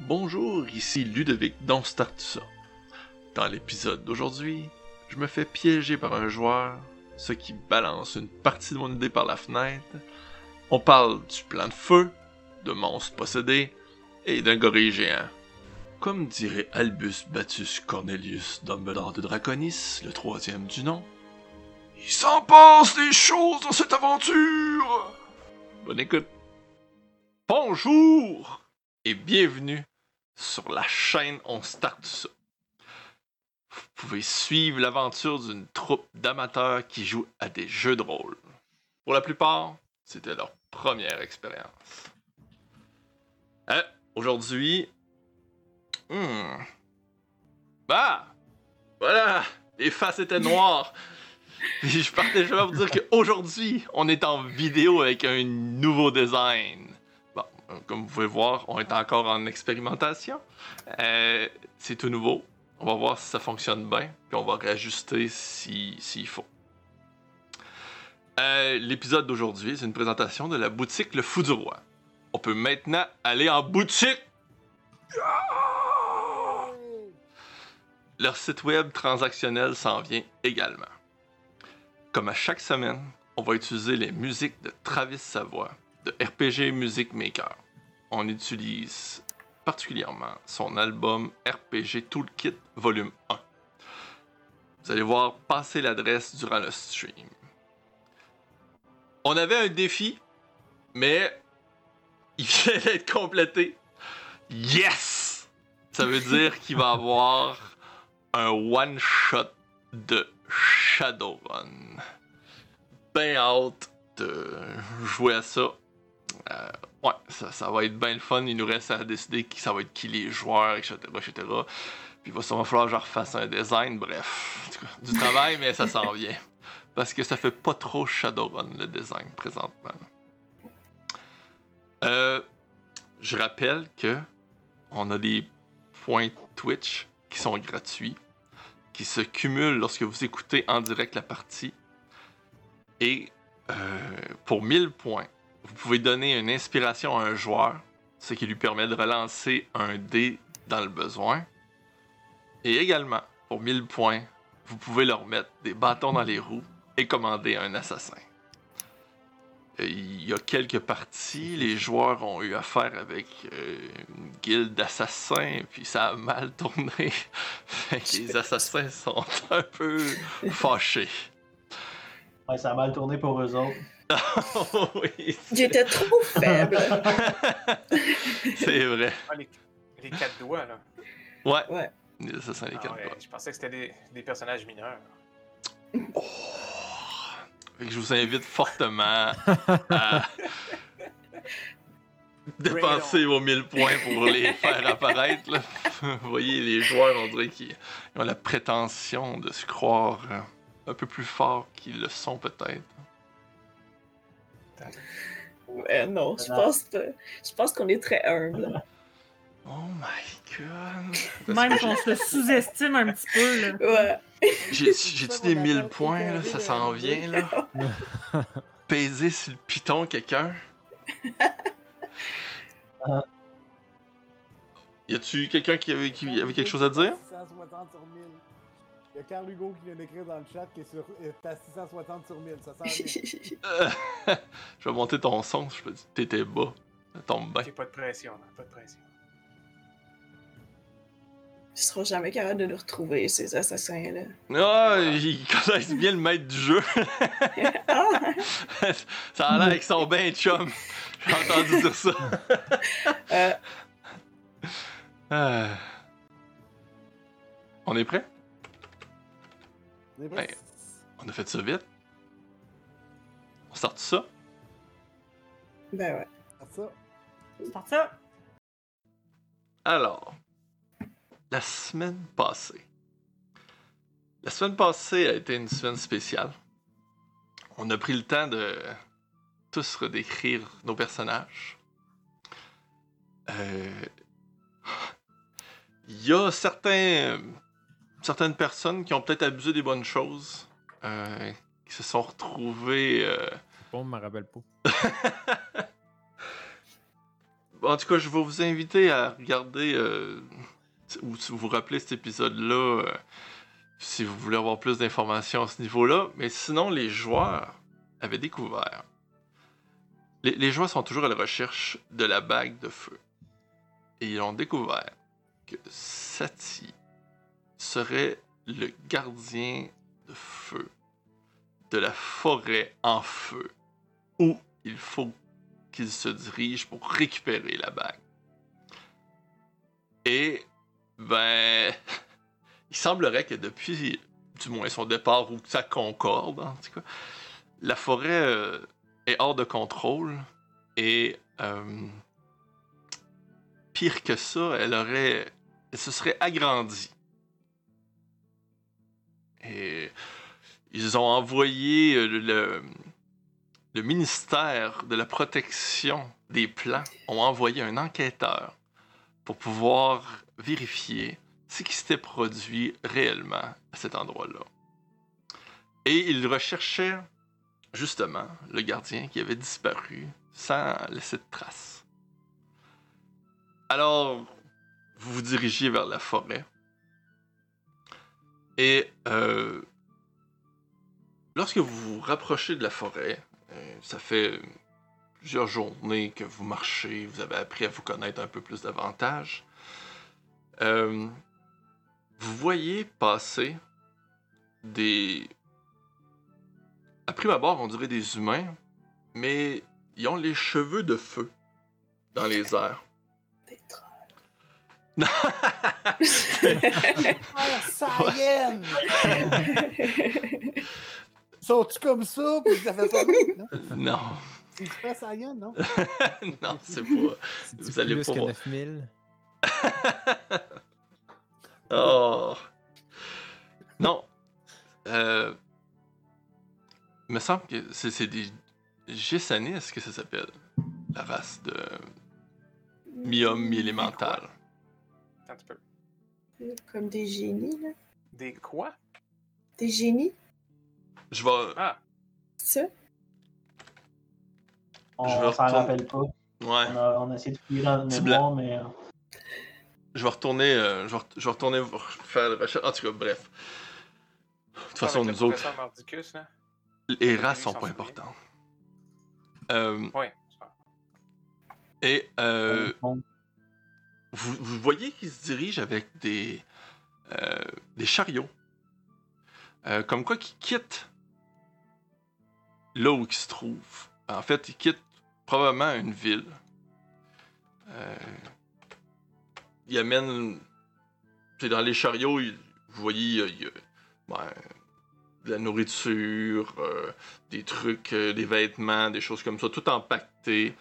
Bonjour, ici Ludovic dans. Dans l'épisode d'aujourd'hui, je me fais piéger par un joueur, ce qui balance une partie de mon idée par la fenêtre. On parle du plan de feu, de monstres possédés et d'un gorille géant. Comme dirait Albus Battus Cornelius Dumbledore de Draconis, le troisième du nom, il s'en passe des choses dans cette aventure! Bonne écoute. Bonjour et bienvenue sur la chaîne On Start ça. Vous pouvez suivre l'aventure d'une troupe d'amateurs qui jouent à des jeux de rôle. Pour la plupart, c'était leur première expérience. Euh, Aujourd'hui, hmm. bah, voilà, les faces étaient noires. Puis je partais déjà pour dire qu'aujourd'hui, on est en vidéo avec un nouveau design. Bon, comme vous pouvez voir, on est encore en expérimentation. Euh, c'est tout nouveau. On va voir si ça fonctionne bien, puis on va réajuster s'il si, faut. Euh, L'épisode d'aujourd'hui, c'est une présentation de la boutique Le Fou du Roi. On peut maintenant aller en boutique. Leur site web transactionnel s'en vient également. Comme à chaque semaine, on va utiliser les musiques de Travis Savoie, de RPG Music Maker. On utilise particulièrement son album RPG Toolkit Volume 1. Vous allez voir passer l'adresse durant le stream. On avait un défi, mais il vient d'être complété. Yes! Ça veut dire qu'il va avoir un one-shot de Shadowrun. Ben hâte de jouer à ça. Euh, ouais, ça, va être bien le fun. Il nous reste à décider qui ça va être qui les joueurs, etc. etc. Puis il va sûrement falloir que je refasse un design. Bref, du travail, mais ça s'en vient. Parce que ça fait pas trop Shadowrun le design présentement. Euh, je rappelle que on a des points Twitch qui sont gratuits, qui se cumulent lorsque vous écoutez en direct la partie. Et euh, pour 1000 points, vous pouvez donner une inspiration à un joueur, ce qui lui permet de relancer un dé dans le besoin. Et également, pour 1000 points, vous pouvez leur mettre des bâtons dans les roues et commander un assassin. Il y a quelques parties, les joueurs ont eu affaire avec euh, une guilde d'assassins, puis ça a mal tourné. les assassins sont un peu fâchés. Ouais, ça a mal tourné pour eux autres. Oui, J'étais trop faible. c'est vrai. Ah, les, les quatre doigts, là. Ouais. Ouais. Les assassins, les Ah quatre ouais, doigts. je pensais que c'était des, des personnages mineurs. Fait que je vous invite fortement à dépenser vos 1000 points pour les faire apparaître. là. Vous voyez, les joueurs, on dirait qu'ils ont la prétention de se croire un peu plus forts qu'ils le sont peut-être. Ouais, non, je pense. Je pense qu'on est très humble. Oh my god! Même que qu'on se sous-estime un petit peu, là. Ouais. j'ai- J'ai-tu des 1000 points, là? Ça s'en vient, là? Baiser sur le piton, quelqu'un? Y a-tu quelqu'un qui avait, qui avait quelque chose à dire? 660 sur 1000. Il y a Carl Hugo qui vient d'écrire dans le chat qui est sur est à 660 sur 1000. Ça sent bien. Euh, je vais monter ton son, je peux dire. T'étais bas. Ça tombe bien. J'ai pas de pression, là. Pas de pression. Ils seront jamais capables de nous retrouver, ces assassins-là. Ah, ils connaissent bien le maître du jeu. Ah! ça a l'air qu'ils sont bien chum. J'ai entendu dire ça. Euh, Ah. On est prêt? On? Ouais. On a fait ça vite. On sort ça? ben ouais. Ah, ça. C'est pour ça. Alors, la semaine passée. La semaine passée a été une semaine spéciale. On a pris le temps de tous redécrire nos personnages. Euh, Il y a certains, certaines personnes qui ont peut-être abusé des bonnes choses, euh, qui se sont retrouvées. euh, Bon, me rappelle pas. en tout cas, je vais vous inviter à regarder euh, ou si vous vous rappelez cet épisode-là si vous voulez avoir plus d'informations à ce niveau-là. Mais sinon, les joueurs avaient découvert. Les, les joueurs sont toujours à la recherche de la bague de feu. Et ils ont découvert que Sati serait le gardien de feu de la forêt en feu où il faut qu'il se dirige pour récupérer la bague. Et, ben, il semblerait que depuis, du moins son départ ou que ça concorde, la forêt euh, est hors de contrôle et, euh, pire que ça, elle aurait, elle se serait agrandie. Et ils ont envoyé euh, le, ministère de la protection des plants ont envoyé un enquêteur pour pouvoir vérifier ce qui s'était produit réellement à cet endroit-là. Et ils recherchaient justement le gardien qui avait disparu sans laisser de traces. Alors, vous vous dirigez vers la forêt. Et euh, lorsque vous vous rapprochez de la forêt, euh, ça fait plusieurs journées que vous marchez, vous avez appris à vous connaître un peu plus davantage. Euh, vous voyez passer des... À prime abord, on dirait des humains, mais ils ont les cheveux de feu dans les airs. Sont-tu comme ça? Puis ça fait ça? Non? non, C'est super Saiyan, non? non, c'est pas. Vous allez plus pas que voir. 9000. Oh. Non. Euh... Il me semble que c'est c'est des Gessané, est-ce que ça s'appelle? La race de mi-homme, mi-élémental. Un petit peu. Comme des génies, là. Des quoi? Des génies, Je vais. Ah, ça? On Je vais s'en retourner- rappelle pas. Ouais. On a, on a essayé de fouiller dans le mémoire, mais. euh, Je vais retourner. euh, je, vais, je vais retourner faire la recherche. En tout cas, bref. De toute façon, le nous autres, Mordicus, là. les races sont pas importantes. Euh, Ouais. et euh, bon, vous, voyez qu'ils se dirigent avec des, euh, chariots. Euh, comme quoi qu'ils quittent là où ils se trouvent. En fait, ils quittent probablement une ville. Euh, ils amènent... C'est dans les chariots, vous voyez, il ben, de la nourriture, des trucs, des vêtements, des choses comme ça, tout empaqueté.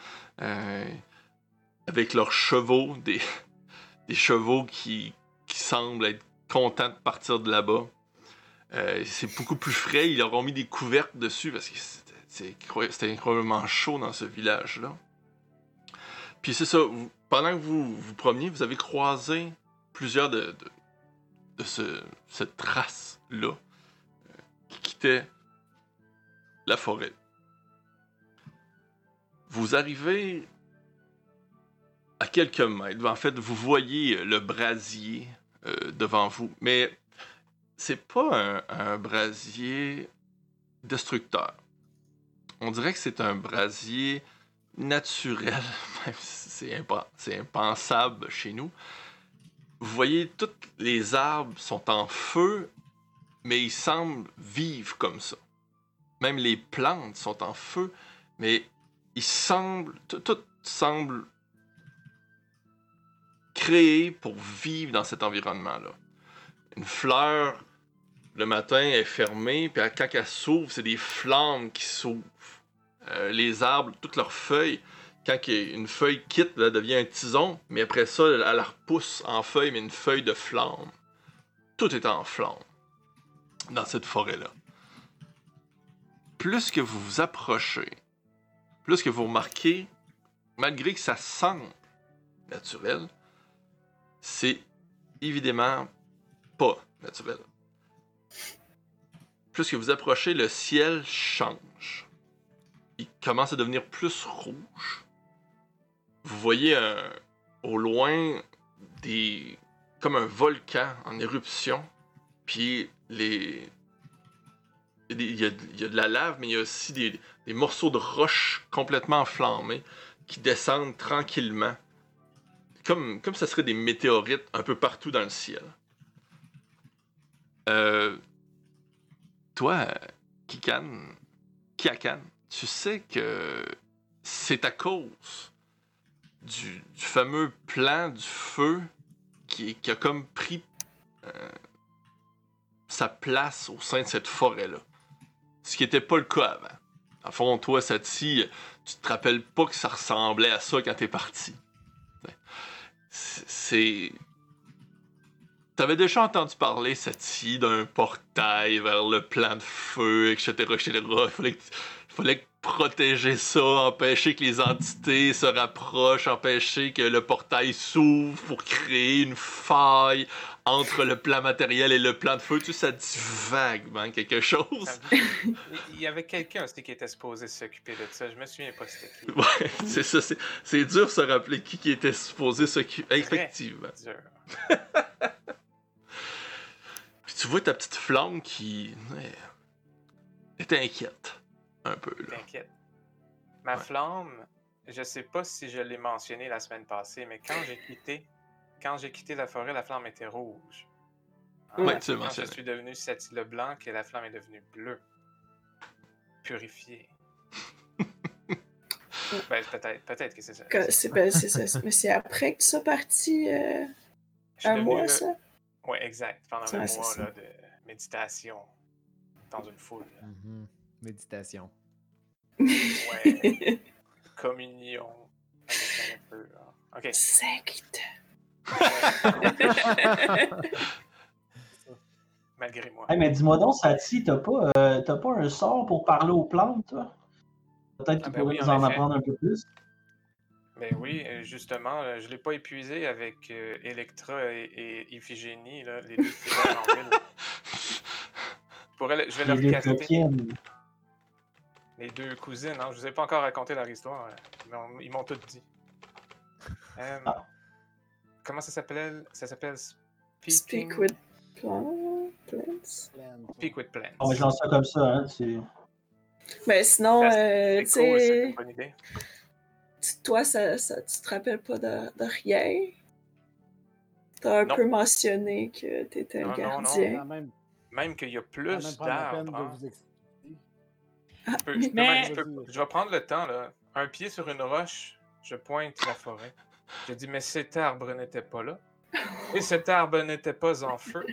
avec leurs chevaux, des, des chevaux qui, qui semblent être contents de partir de là-bas. Euh, c'est beaucoup plus frais. Ils leur ont mis des couvercles dessus parce que c'était- incroyablement chaud dans ce village-là. Puis c'est ça, pendant que vous vous promeniez, vous avez croisé plusieurs de, de, de ce, cette race-là euh, qui quittait la forêt. Vous arrivez à quelques mètres. En fait, vous voyez le brasier euh, devant vous, mais c'est pas un, brasier destructeur. On dirait que c'est un brasier naturel, même si c'est impensable chez nous. Vous voyez, tous les arbres sont en feu, mais ils semblent vivre comme ça. Même les plantes sont en feu, mais ils semblent, tout, tout semble créé pour vivre dans cet environnement-là. Une fleur, le matin, est fermée, puis quand elle s'ouvre, c'est des flammes qui s'ouvrent. Euh, les arbres, toutes leurs feuilles, quand une feuille quitte, elle devient un tison, mais après ça, elle la repousse en feuille, mais une feuille de flamme. Tout est en flamme dans cette forêt-là. Plus que vous vous approchez, plus que vous remarquez, malgré que ça semble naturel, c'est évidemment pas naturel. Plus que vous approchez, le ciel change. Il commence à devenir plus rouge. vous voyez euh, au loin des comme un volcan en éruption, puis les il y, a de la lave, mais il y a aussi des, des morceaux de roche complètement enflammés qui descendent tranquillement, comme ça serait des météorites un peu partout dans le ciel. Euh, toi, Kikan, Kiakan, tu sais que c'est à cause du, fameux plan du feu qui, qui a comme pris euh, sa place au sein de cette forêt-là. Ce qui n'était pas le cas avant. À fond, toi, Sati, tu te rappelles pas que ça ressemblait à ça quand t'es parti. C'est-. T'avais déjà entendu parler, Sati, d'un portail vers le plan de feu, etc.. Il fallait, fallait protéger ça, empêcher que les entités se rapprochent, empêcher que le portail s'ouvre pour créer une faille entre le plan matériel et le plan de feu. Tu sais, ça dit vaguement quelque chose. Il y avait quelqu'un aussi qui était supposé s'occuper de ça. Je me souviens pas c'était qui. Ouais, c'est ça. c'est- dur de se rappeler qui, qui était supposé s'occuper. Effectivement. Dur. Puis tu vois ta petite flamme qui est inquiète un peu là. T'inquiète. Ma Ouais. flamme, je sais pas si je l'ai mentionné la semaine passée, mais quand j'ai quitté, quand j'ai quitté la forêt, la flamme était rouge. Ouais, Ah, tu l'as quand mentionné. je suis devenu Sati le blanc, que la flamme est devenue bleue. Purifiée. ben, peut-être, peut-être que c'est ça. C'est ben, ça. Mais c'est après que tu sois parti euh, un mois, le- ça? Ouais, exact. Pendant Ouais, un mois ça. là, de méditation dans une foule. Mhm. Méditation. Ouais. Communion. avec un peu, là. Ok. Secte. Malgré moi. Hey, mais dis-moi donc, Sati, t'as pas, euh, t'as pas un sort pour parler aux plantes, toi? Peut-être Ah qu'il ben oui, nous en apprendre un peu plus. Ben oui, euh, justement, euh, je l'ai pas épuisé avec euh, Electra et, et Iphigénie, là, les deux en ville. Je, pourrais le- je vais leur caster chrétiennes. les deux cousines. Hein. Je vous ai pas encore raconté leur histoire, mais on- ils m'ont tout dit. Euh, Ah. Comment ça s'appelait? Ça s'appelle Speak with plants? plants. Speak with Plants. On va lancer ça comme ça, hein. c'est- Ben sinon, euh, tu sais, toi, ça, ça, tu te rappelles pas de, de rien? T'as un Non. peu mentionné que t'étais un Non, non, non. gardien. Quand même, Même qu'il y a plus d'arbres. hein. Mais- je vais prendre le temps, là. Un pied sur une roche, je pointe la forêt. Je dis, mais cet arbre n'était pas là. Et cet arbre n'était pas en feu.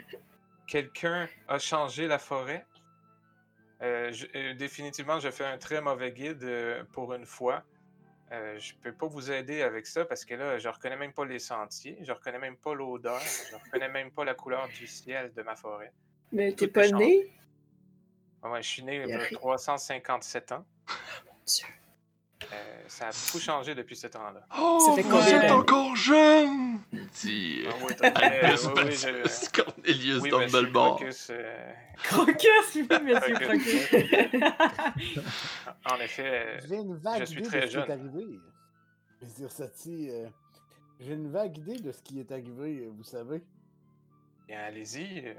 Quelqu'un a changé la forêt. Euh, je- euh, définitivement, je fais un très mauvais guide euh, pour une fois. Je peux pas vous aider avec ça parce que là, je reconnais même pas les sentiers, je reconnais même pas l'odeur, je reconnais même pas la couleur du ciel de ma forêt. Mais t'es pas né? Ouais, ouais, je suis né il y a rien. 357 ans. Dieu. Euh, ça a beaucoup changé depuis ce temps-là. Oh, Ça fait vous êtes encore jeune! Dit Ah euh, oui, t'as- Albus oui, oui, je- Cornelius oui, monsieur Dumbledore. Crocus, euh, Crocus, oui, monsieur Crocus. En effet, euh, J'ai une vague je suis idée très de ce qui jeune. est arrivé. Je veux dire, Sati, euh, j'ai une vague idée de ce qui est arrivé, euh, vous savez. bien, allez-y, euh,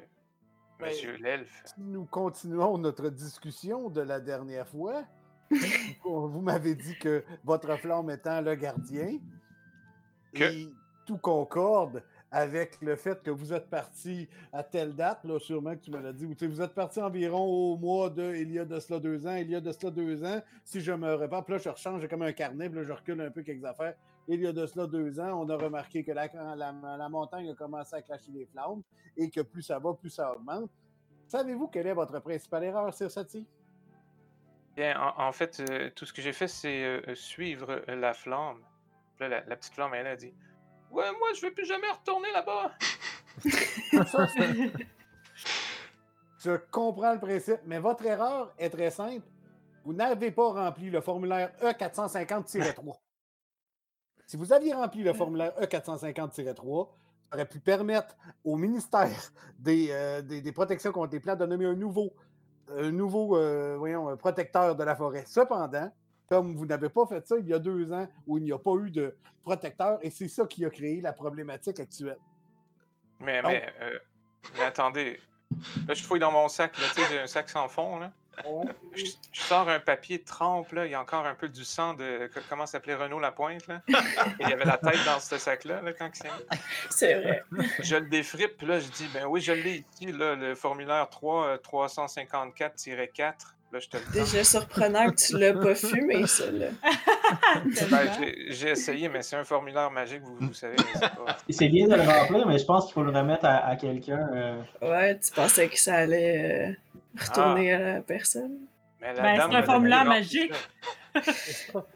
Ben, monsieur l'elfe. Si nous continuons notre discussion de la dernière fois, vous m'avez dit que votre flamme étant le gardien, Que- et tout concorde avec le fait que vous êtes parti à telle date, là, sûrement que tu me l'as dit, ou vous êtes parti environ au mois de, il y a de cela deux ans, il y a de cela deux ans, si je me repars, puis là, je rechange, j'ai comme un carnet, puis là, je recule un peu quelques affaires. Il y a de cela deux ans, on a remarqué que la, la, la montagne a commencé à clasher les flammes, et que plus ça va, plus ça augmente. Savez-vous quelle est votre principale erreur, Sir Sati? Bien, en, en fait, euh, tout ce que j'ai fait, c'est euh, euh, suivre la flamme. Là, la, la petite flamme, elle a dit Ouais, moi, je veux plus jamais retourner là-bas. Je comprends le principe, mais votre erreur est très simple. Vous n'avez pas rempli le formulaire E E450-3. Si vous aviez rempli le formulaire E E450-3, ça aurait pu permettre au ministère des, euh, des, des protections contre les plantes de nommer un nouveau, un nouveau euh, voyons, protecteur de la forêt. Cependant, comme vous n'avez pas fait ça il y a deux ans où il n'y a pas eu de protecteur, et c'est ça qui a créé la problématique actuelle. Mais, Donc- mais, euh, mais attendez. Là, je fouille dans mon sac. Là, tu sais, j'ai un sac sans fond. Là. Je, je sors un papier de trempe. Là. Il y a encore un peu du sang de. co- Comment s'appelait Renaud Lapointe? Là? Et il y avait la tête dans ce sac-là là, quand il s'est mis. C'est vrai. Je le défrippe. Puis là, je dis Ben oui, je l'ai ici. Là, le formulaire 3, euh, 354-4. Là, je te le. Déjà surprenant que tu l'as pas fumé, ça, là. Ben, j'ai- essayé, mais c'est un formulaire magique, vous, vous savez. mais c'est pas- C'est bien de le remplir, mais je pense qu'il faut le remettre à, à quelqu'un. euh, Ouais, tu pensais que ça allait euh, retourner à la personne. Mais la Ben, dame c'est un formulaire magique.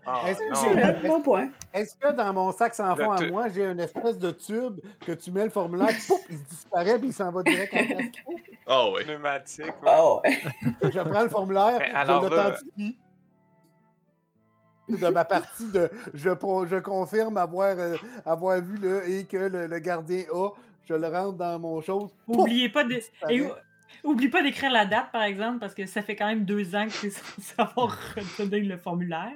Ah, Est-ce que bon point. Est-ce que dans mon sac sans fond à tu- moi, j'ai une espèce de tube que tu mets le formulaire, pouf, il disparaît, puis il s'en va direct en place? Ah ouais. Pneumatique. ouais. Oh, ouais. Je prends le formulaire, Mais je alors là- l'authentifie. De ma partie de je, je confirme avoir, euh, avoir vu le et que le, le gardien a, je le rentre dans mon chose. pouf, Oubliez pas de... et Oublie pas d'écrire la date, par exemple, parce que ça fait quand même deux ans que tu es censé avoir redonné le formulaire.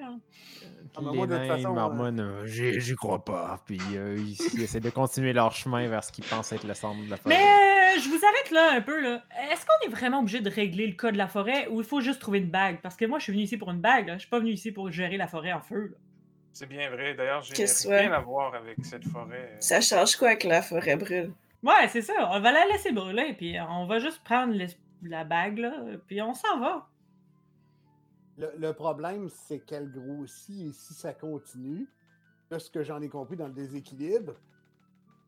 Ah, ben les moi, de toute nains, façon, Marmon, euh, j'y crois pas. Puis euh, ils, ils essaient de continuer leur chemin vers ce qu'ils pensent être le centre de la forêt. Mais euh, je vous arrête là un peu. là. Est-ce qu'on est vraiment obligé de régler le cas de la forêt ou il faut juste trouver une bague? Parce que moi, je suis venu ici pour une bague. là. Je suis pas venu ici pour gérer la forêt en feu. là. C'est bien vrai. D'ailleurs, j'ai rien à voir avec cette forêt. Ça change quoi que la forêt brûle? Ouais, c'est ça. On va la laisser brûler, puis on va juste prendre la bague, là, puis on s'en va. Le, le problème, c'est qu'elle grossit et si ça continue, là, ce que j'en ai compris dans le déséquilibre,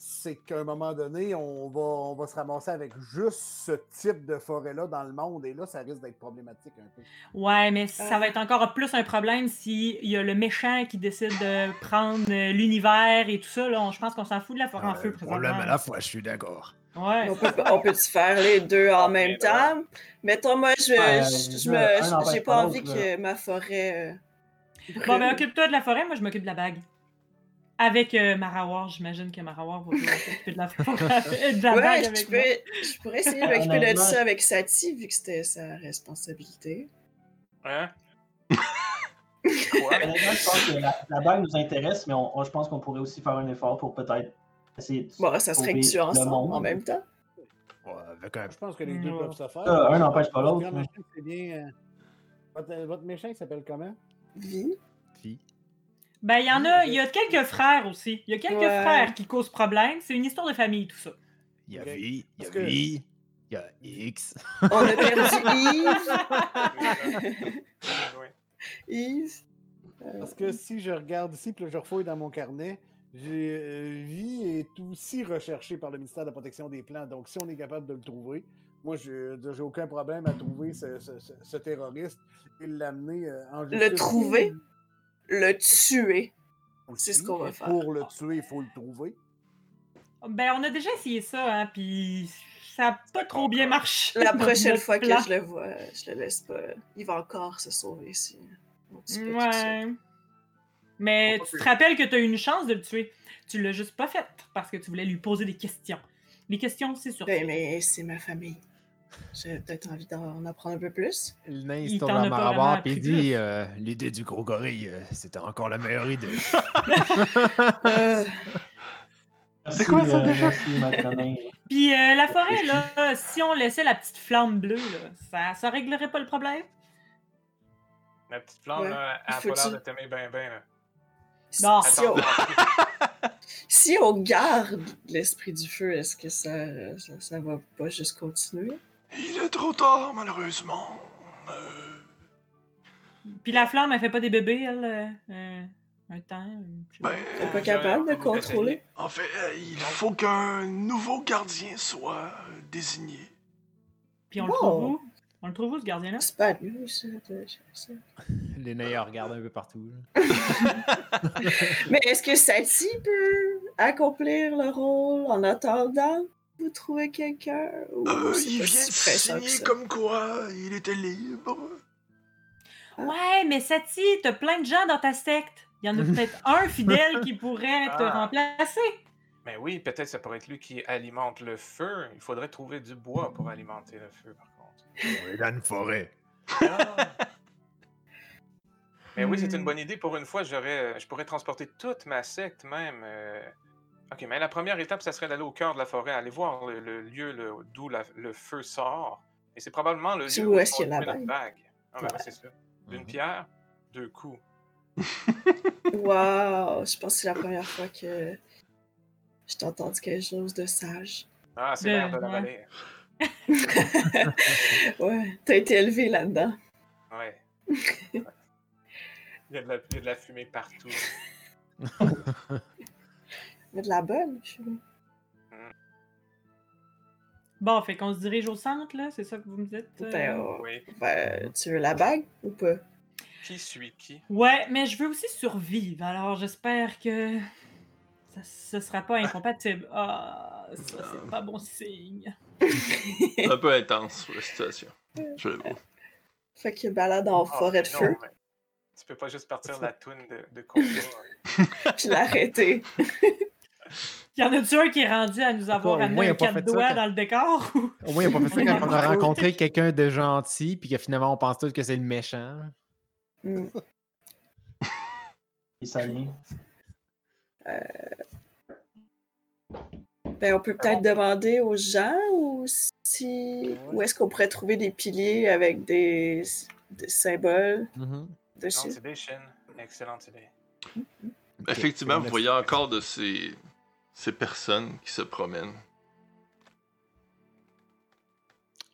c'est qu'à un moment donné, on va, on va se ramasser avec juste ce type de forêt-là dans le monde et là, ça risque d'être problématique un peu. Ouais, mais ça Ah. va être encore plus un problème s'il y a le méchant qui décide de prendre euh, l'univers et tout ça. Là. Je pense qu'on s'en fout de la forêt en feu problème présentement. à la fois, je suis d'accord. Ouais. On peut, on peut-tu faire les deux en même ouais. temps? Mettons, moi, je, Ouais, n'empêche j'ai pas envie que ma forêt euh, Bon, ben brûle. occupe-toi de la forêt, moi je m'occupe de la bague. Avec euh, Marawar, j'imagine que Marawar va vouloir s'occuper de la forêt. de la Ouais, je, avec moi. peux, je pourrais essayer de m'occuper de ça avec Sati, vu que c'était sa responsabilité. Hein? Quoi? Honnêtement, je pense que la, la bague nous intéresse, mais on- on- je pense qu'on pourrait aussi faire un effort pour peut-être essayer de. Bon, ça serait que tu ensemble monde. en même temps. Ouais, avec un Je pense que les deux Ouais. peuvent se faire. Ah, un n'empêche pas l'autre, Votre hein. méchant, c'est bien. euh, Votre, votre méchant, il s'appelle comment? Vie. fille. Ben, il y en a, il y a quelques frères aussi. Il y a quelques Ouais. frères qui causent problème. C'est une histoire de famille, tout ça. Il y a. V, il y a V, il y a X. On a perdu. Yves. Yves. Parce que si je regarde ici, puis je refouille dans mon carnet, j'ai euh, vie est aussi recherché par le ministère de la Protection des Plants. Donc, si on est capable de le trouver, moi, je j'ai aucun problème à trouver ce, ce- ce- ce terroriste et l'amener euh, en justice. Le trouver? Le tuer. C'est ce qu'on va faire. Pour le tuer, il faut le trouver. Ben, on a déjà essayé ça, hein, puis ça a pas trop bien marché. La prochaine fois que je le vois, je le laisse pas. Il va encore se sauver ici. Ouais. Mais tu te rappelles que tu as eu une chance de le tuer. Tu l'as juste pas fait parce que tu voulais lui poser des questions. Les questions, c'est sûr. Ben, mais c'est ma famille. J'ai peut-être envie d'en apprendre un peu plus. Le nain, il se tourne à Marabar et dit euh, L'idée du gros gorille, euh, c'était encore la meilleure idée. Euh, Merci, quoi ça, euh, déjà? Puis euh, la forêt, là, si on laissait la petite flamme bleue, là, ça, ça réglerait pas le problème? La petite flamme, Ouais. là, elle a pas l'air de t'aimer bien, bien. là. Non. si, on, si on garde l'esprit du feu, est-ce que ça, ça, ça va pas juste continuer? Il est trop tard, malheureusement. Euh, Puis la flamme, elle fait pas des bébés, elle, euh, euh, un temps? euh, pas. ben, T'es pas capable de va contrôler? en fait, euh, il faut qu'un nouveau gardien soit euh, désigné. Puis on le trouve où? On le trouve où, ce gardien-là? C'est pas lui, ça. Les ils regardent un peu partout. Mais est-ce que Sati peut accomplir le rôle en attendant? Vous trouvez quelqu'un? Ou Euh, il vient de signer ça? comme quoi il était libre. Ouais, mais Sati, t'as plein de gens dans ta secte. Il y en a peut-être un fidèle qui pourrait te Ah. remplacer. Mais oui, peut-être ça pourrait être lui qui alimente le feu. Il faudrait trouver du bois pour alimenter le feu, par contre. On est dans une forêt. Ah. Mais oui, c'est Hmm. une bonne idée. Pour une fois, j'aurais, je pourrais transporter toute ma secte même. euh. Ok, mais la première étape, ça serait d'aller au cœur de la forêt, aller voir le, le lieu le- d'où la- le feu sort. Et c'est probablement le C'est lieu où où est-ce qu'il y a la bague? Ah, ben, Ouais. c'est ça. D'une Mhm. pierre, deux coups. Wow, je pense que c'est la première fois que je t'ai entendu quelque chose de sage. Ah, c'est l'air de la ouais. vallée. Ouais, t'as été élevé là-dedans. Ouais. il, y a de la, il y a de la fumée partout. Mais de la bonne, je suis Bon, fait qu'on se dirige au centre, là, c'est ça que vous me dites? euh? Ben, euh, Oui. ben, tu veux la bague ou pas? Qui suit qui? Ouais, mais je veux aussi survivre, alors j'espère que ça, ce sera pas incompatible. Ah, ça, c'est pas bon signe. Un peu intense la situation. Je l'avoue. Fait que balade en Ah, forêt de non, feu, mais Tu peux pas juste partir de la toune de, de combat. puis l'arrêter. Y en a-tu un qui est rendu à nous avoir amené il un quatre ça doigts dans le décor? ou- Au moins, il n'a pas fait ça quand on a rencontré quelqu'un de gentil, puis que finalement, on pense tous que c'est le méchant. Hmm. Et ça vient. Ben, on peut peut-être demander aux gens ou si où est-ce qu'on pourrait trouver des piliers avec des, des symboles Mhm. dessus. Excellente idée, Shin. Excellente idée. Effectivement, vous voyez encore de ces, ces personnes qui se promènent.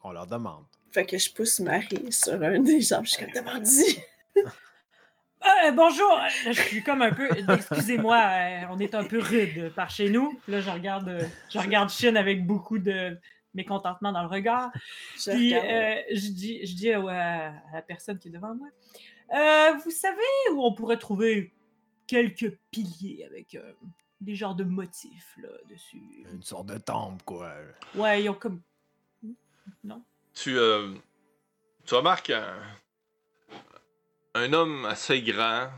On leur demande. Fait que je pousse Marie sur un des jambes. Je suis comme. Euh, bonjour, euh, je suis comme un peu. Excusez-moi, euh, on est un peu rude par chez nous. Là, je regarde, euh, je regarde Shin avec beaucoup de mécontentement dans le regard. Je Puis regarde. euh, je dis, je dis à, à la personne qui est devant moi, Euh, vous savez où on pourrait trouver quelques piliers avec euh, des genres de motifs là dessus. Une sorte de temple, quoi. Ouais, ils ont comme. Non? Tu, euh, tu remarques un, un homme assez grand,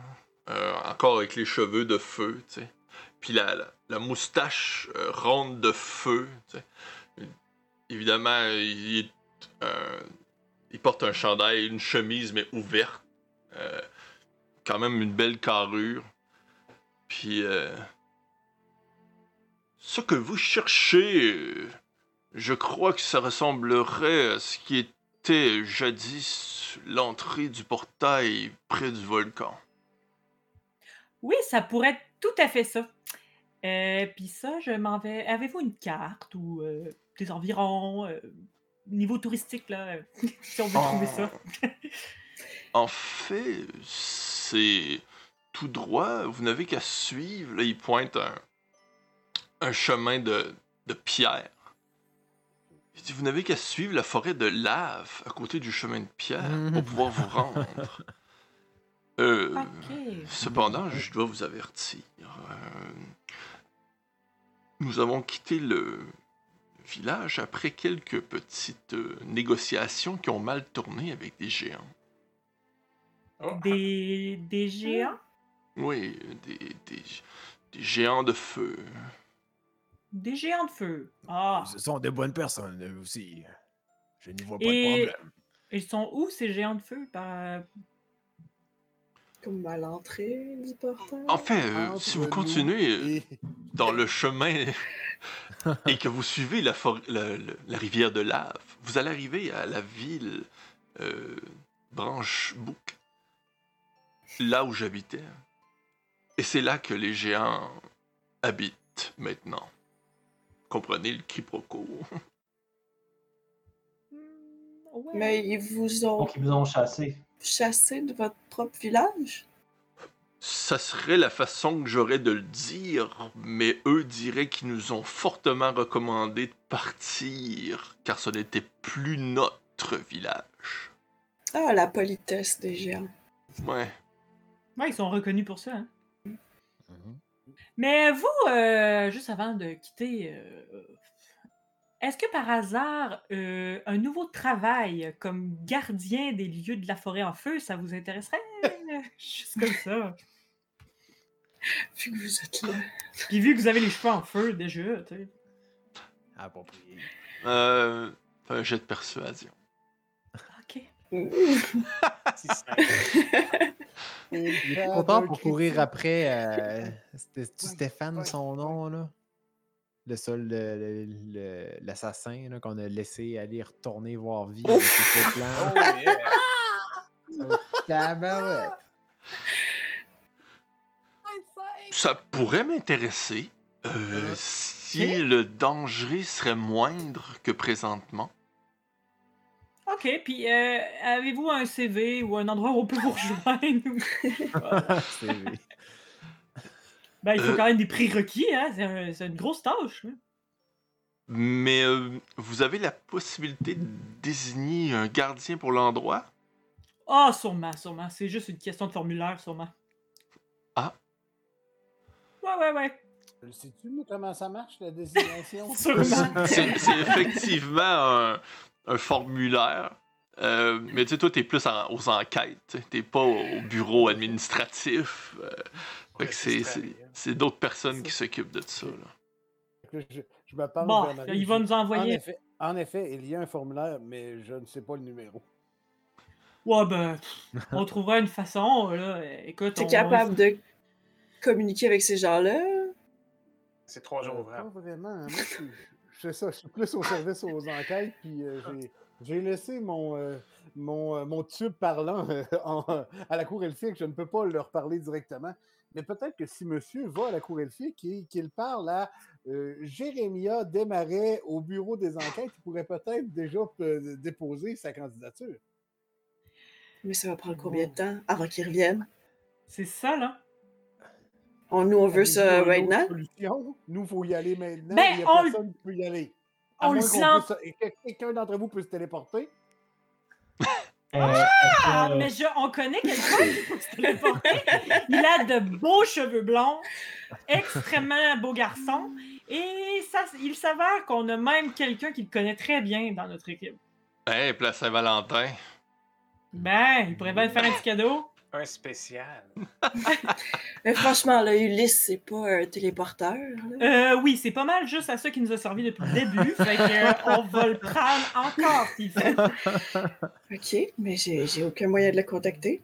euh, encore avec les cheveux de feu, tu sais. Puis la, la, la moustache euh, ronde de feu, tu sais. Évidemment, il, est, euh, il porte un chandail, une chemise, mais ouverte. Euh, quand même une belle carrure. Puis, euh, ce que vous cherchez, je crois que ça ressemblerait à ce qui était jadis l'entrée du portail près du volcan. Oui, ça pourrait être tout à fait ça. Euh, Puis ça, je m'en vais. Avez-vous une carte ou euh, des environs, euh, niveau touristique, là, euh, si on veut trouver ça? En fait, c'est tout droit. Vous n'avez qu'à suivre. Là, il pointe un, un chemin de, de pierre. Il dit, vous n'avez qu'à suivre la forêt de lave à côté du chemin de pierre pour pouvoir vous rendre. Euh. Cependant, je dois vous avertir. euh, nous avons quitté le village après quelques petites euh, négociations qui ont mal tourné avec des géants. Oh, Des, des géants? Oui, des, des, des géants de feu. Des géants de feu. Ah. Ce sont de bonnes personnes eux aussi. Je n'y vois pas Et- de problème. Ils sont où ces géants de feu? Par... Comme à l'entrée du portail. En fait, euh, si vous continuez euh, et- dans le chemin et que vous suivez la, for- la, la- la rivière de lave, vous allez arriver à la ville euh, Branche-Bouc, là où j'habitais. Et c'est là que les géants habitent maintenant. Comprenez le quiproquo. Hmm, ouais. Mais ils vous ont Donc, ils vous ont chassé. chassé de votre propre village? Ça serait la façon que j'aurais de le dire, mais eux diraient qu'ils nous ont fortement recommandé de partir, car ce n'était plus notre village. Ah, la politesse des géants. Ouais. Ouais, ils sont reconnus pour ça. hein. Mhm. Mais vous, euh, juste avant de quitter, euh, est-ce que par hasard, euh, un nouveau travail comme gardien des lieux de la forêt en feu, ça vous intéresserait? Juste comme ça. Vu que vous êtes là. Puis vu que vous avez les cheveux en feu déjà, tu sais. Approprié. Euh, fais un jet de persuasion. Il était content pour courir après. euh, C'était Stéphane, son nom, là? Le seul, l'assassin qu'on a laissé aller retourner voir vie avec ses faux Oh plans. Tabarouette. Ça pourrait m'intéresser euh, si le danger serait moindre que présentement. OK, puis euh, avez-vous un CV ou un endroit où on peut vous rejoindre? C'est- ben, il faut Euh. quand même des prérequis, hein? C'est, un- c'est une grosse tâche. hein. Mais euh, vous avez la possibilité de désigner un gardien pour l'endroit? Ah, sûrement, sûrement. C'est juste une question de formulaire, sûrement. Ah. Ouais, ouais, ouais. Sais-tu nous, comment ça marche, la désignation? Sûrement. C'est c'est effectivement un, un formulaire. Euh, mais tu sais, toi, t'es plus en- aux enquêtes. T'es pas au bureau administratif. euh, c'est- d'autres personnes qui s'occupent de ça. là. Je, je me penche Bon, il va nous envoyer. En effet, en effet, il y a un formulaire, mais je ne sais pas le numéro. Ouais, ben, on trouvera une façon, là. Écoute, T'es on- capable de communiquer avec ces gens-là? C'est trois jours Euh, ouvrables. Pas vraiment. Moi, je, fais ça. Je suis plus au service aux enquêtes. Puis euh, j'ai- j'ai laissé mon, euh, mon, euh, mon tube parlant euh, en- à la cour elfique. Je ne peux pas leur parler directement. Mais peut-être que si monsieur va à la cour elfique et qu'il parle à euh, Jérémia Desmarais au bureau des enquêtes, il pourrait peut-être déjà euh, déposer sa candidature. Mais ça va prendre combien de temps avant qu'ils reviennent? C'est ça, là. On, nous, on veut ça solution? Nous, il faut y aller maintenant. Ben, il n'y a on le- personne qui peut y aller. À on le moins qu'on sent- puisse- et que Quelqu'un d'entre vous peut se téléporter. Euh, Ah, que- mais je, on connaît quelqu'un qui peut se téléporter. Il a de beaux cheveux blonds, extrêmement beau garçon, et ça, il s'avère qu'on a même quelqu'un qui le connaît très bien dans notre équipe. Hey, place Saint-Valentin. Ben, il pourrait bien faire un petit cadeau. Un spécial. Mais franchement, là, Ulysse, c'est pas un téléporteur. Euh, oui, c'est pas mal juste à ça qui nous a servi depuis le début. Fait que, euh, on va le prendre encore s'il fait. Ok, mais j'ai j'ai aucun moyen de le contacter.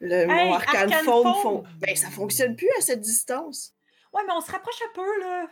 Le Hey, mon arcane Arcane phone, phone! fon- ben ça fonctionne plus à cette distance. Ouais, mais on se rapproche un peu, là.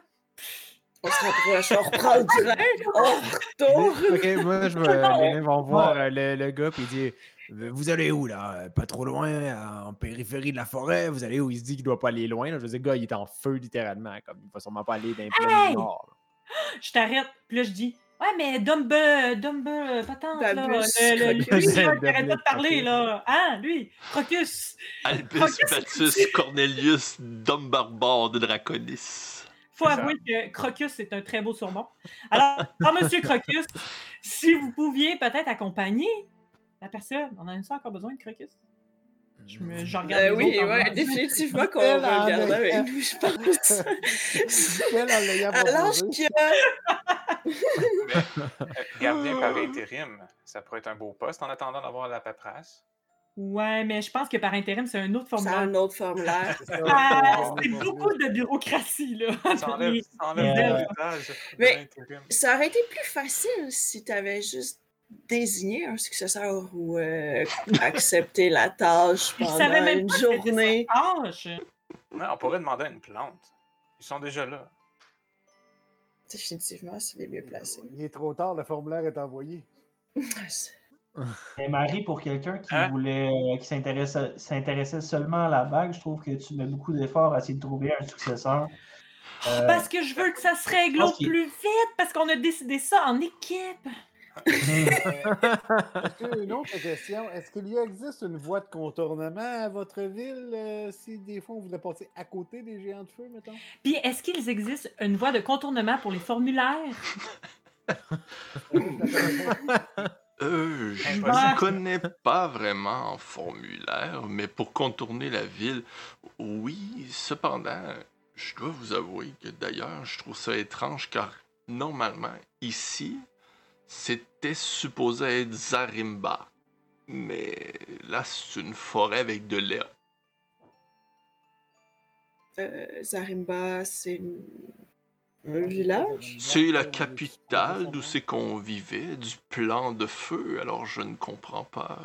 On se rapproche, on reprend le train, on retourne. Ok, moi, je vais. Les nains vont voir euh, le, le gars, puis il dit Vous allez où, là? Euh, Pas trop loin, euh, en périphérie de la forêt? Vous allez où? Il se dit qu'il doit pas aller loin. Là. Je veux dire, le gars, il est en feu, littéralement. Comme, il va sûrement pas aller plaines Hey! du Nord. là. Je t'arrête. Puis là, je dis Ouais, mais Dumbe, Dumbe, patente, là. Le, le, lui, qui arrête pas de parler, là. Hein, lui, Crocus. Albus Batus Cornelius Dumbarbard de Draconis. Faut avouer que Crocus, c'est un très beau surnom. Alors, alors, monsieur Crocus, si vous pouviez peut-être accompagner la personne, on a ça encore besoin de Crocus? Je, me, je regarde Euh, oui, en ouais, définitivement qu'on va en le garder a- avec nous, je pense. Elle, en l'ayant À l'âge proposé. qu'il a. Euh, Gardien par intérim, ça pourrait être un beau poste en attendant d'avoir la paperasse. Ouais, mais je pense que par intérim, c'est un autre C'est formulaire. un autre formulaire. Ah, c'est beaucoup de bureaucratie, là. Ça enlève, ça enlève Euh, mais-. Ça aurait été plus facile si tu avais juste désigné un successeur ou euh, accepté la tâche pendant même une journée. on pourrait demander à une plante. Ils sont déjà là. Définitivement, c'est les mieux placés. Il est trop tard, le formulaire est envoyé. Mais Marie, pour quelqu'un qui Hein? voulait, euh, qui s'intéressait s'intéressait seulement à la bague, je trouve que tu mets beaucoup d'efforts à essayer de trouver un successeur. Euh, Parce que je veux que ça se règle au plus vite, parce qu'on a décidé ça en équipe. Est-ce que, une autre question, est-ce qu'il y existe une voie de contournement à votre ville euh, si des fois on voulait passer à côté des géants de feu, mettons? Puis, est-ce qu'il existe une voie de contournement pour les formulaires? Euh, je ne connais pas vraiment en formulaire, mais pour contourner la ville, oui. Cependant, je dois vous avouer que d'ailleurs, je trouve ça étrange car normalement, ici, c'était supposé être Zarimba. Mais là, c'est une forêt avec de l'air. Euh, Zarimba, c'est une... Un village? C'est la capitale d'où c'est qu'on vivait, du plan de feu, alors je ne comprends pas.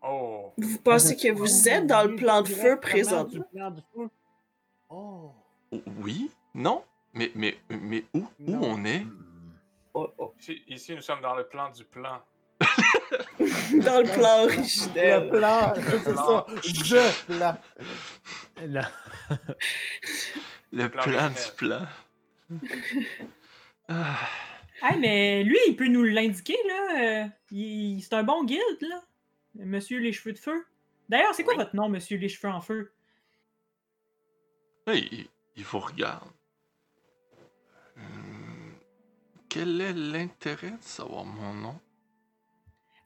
Oh, Vous pensez que vous êtes dans le plan de feu présentement? Oh. Oui? Non? Mais, mais, mais où, où Non. on est? Oh, oh. ici, ici, nous sommes dans le plan du plan. Dans le plan Le originel. plan, c'est ça. Je plan. Là. Le plan plan du plan. Ah, Hey, mais lui, il peut nous l'indiquer, là. euh, il- c'est un bon guide, là. Monsieur les cheveux de feu. D'ailleurs, c'est quoi Oui. votre nom, Monsieur les cheveux en feu? il vous regarde. Quel est l'intérêt de savoir mon nom?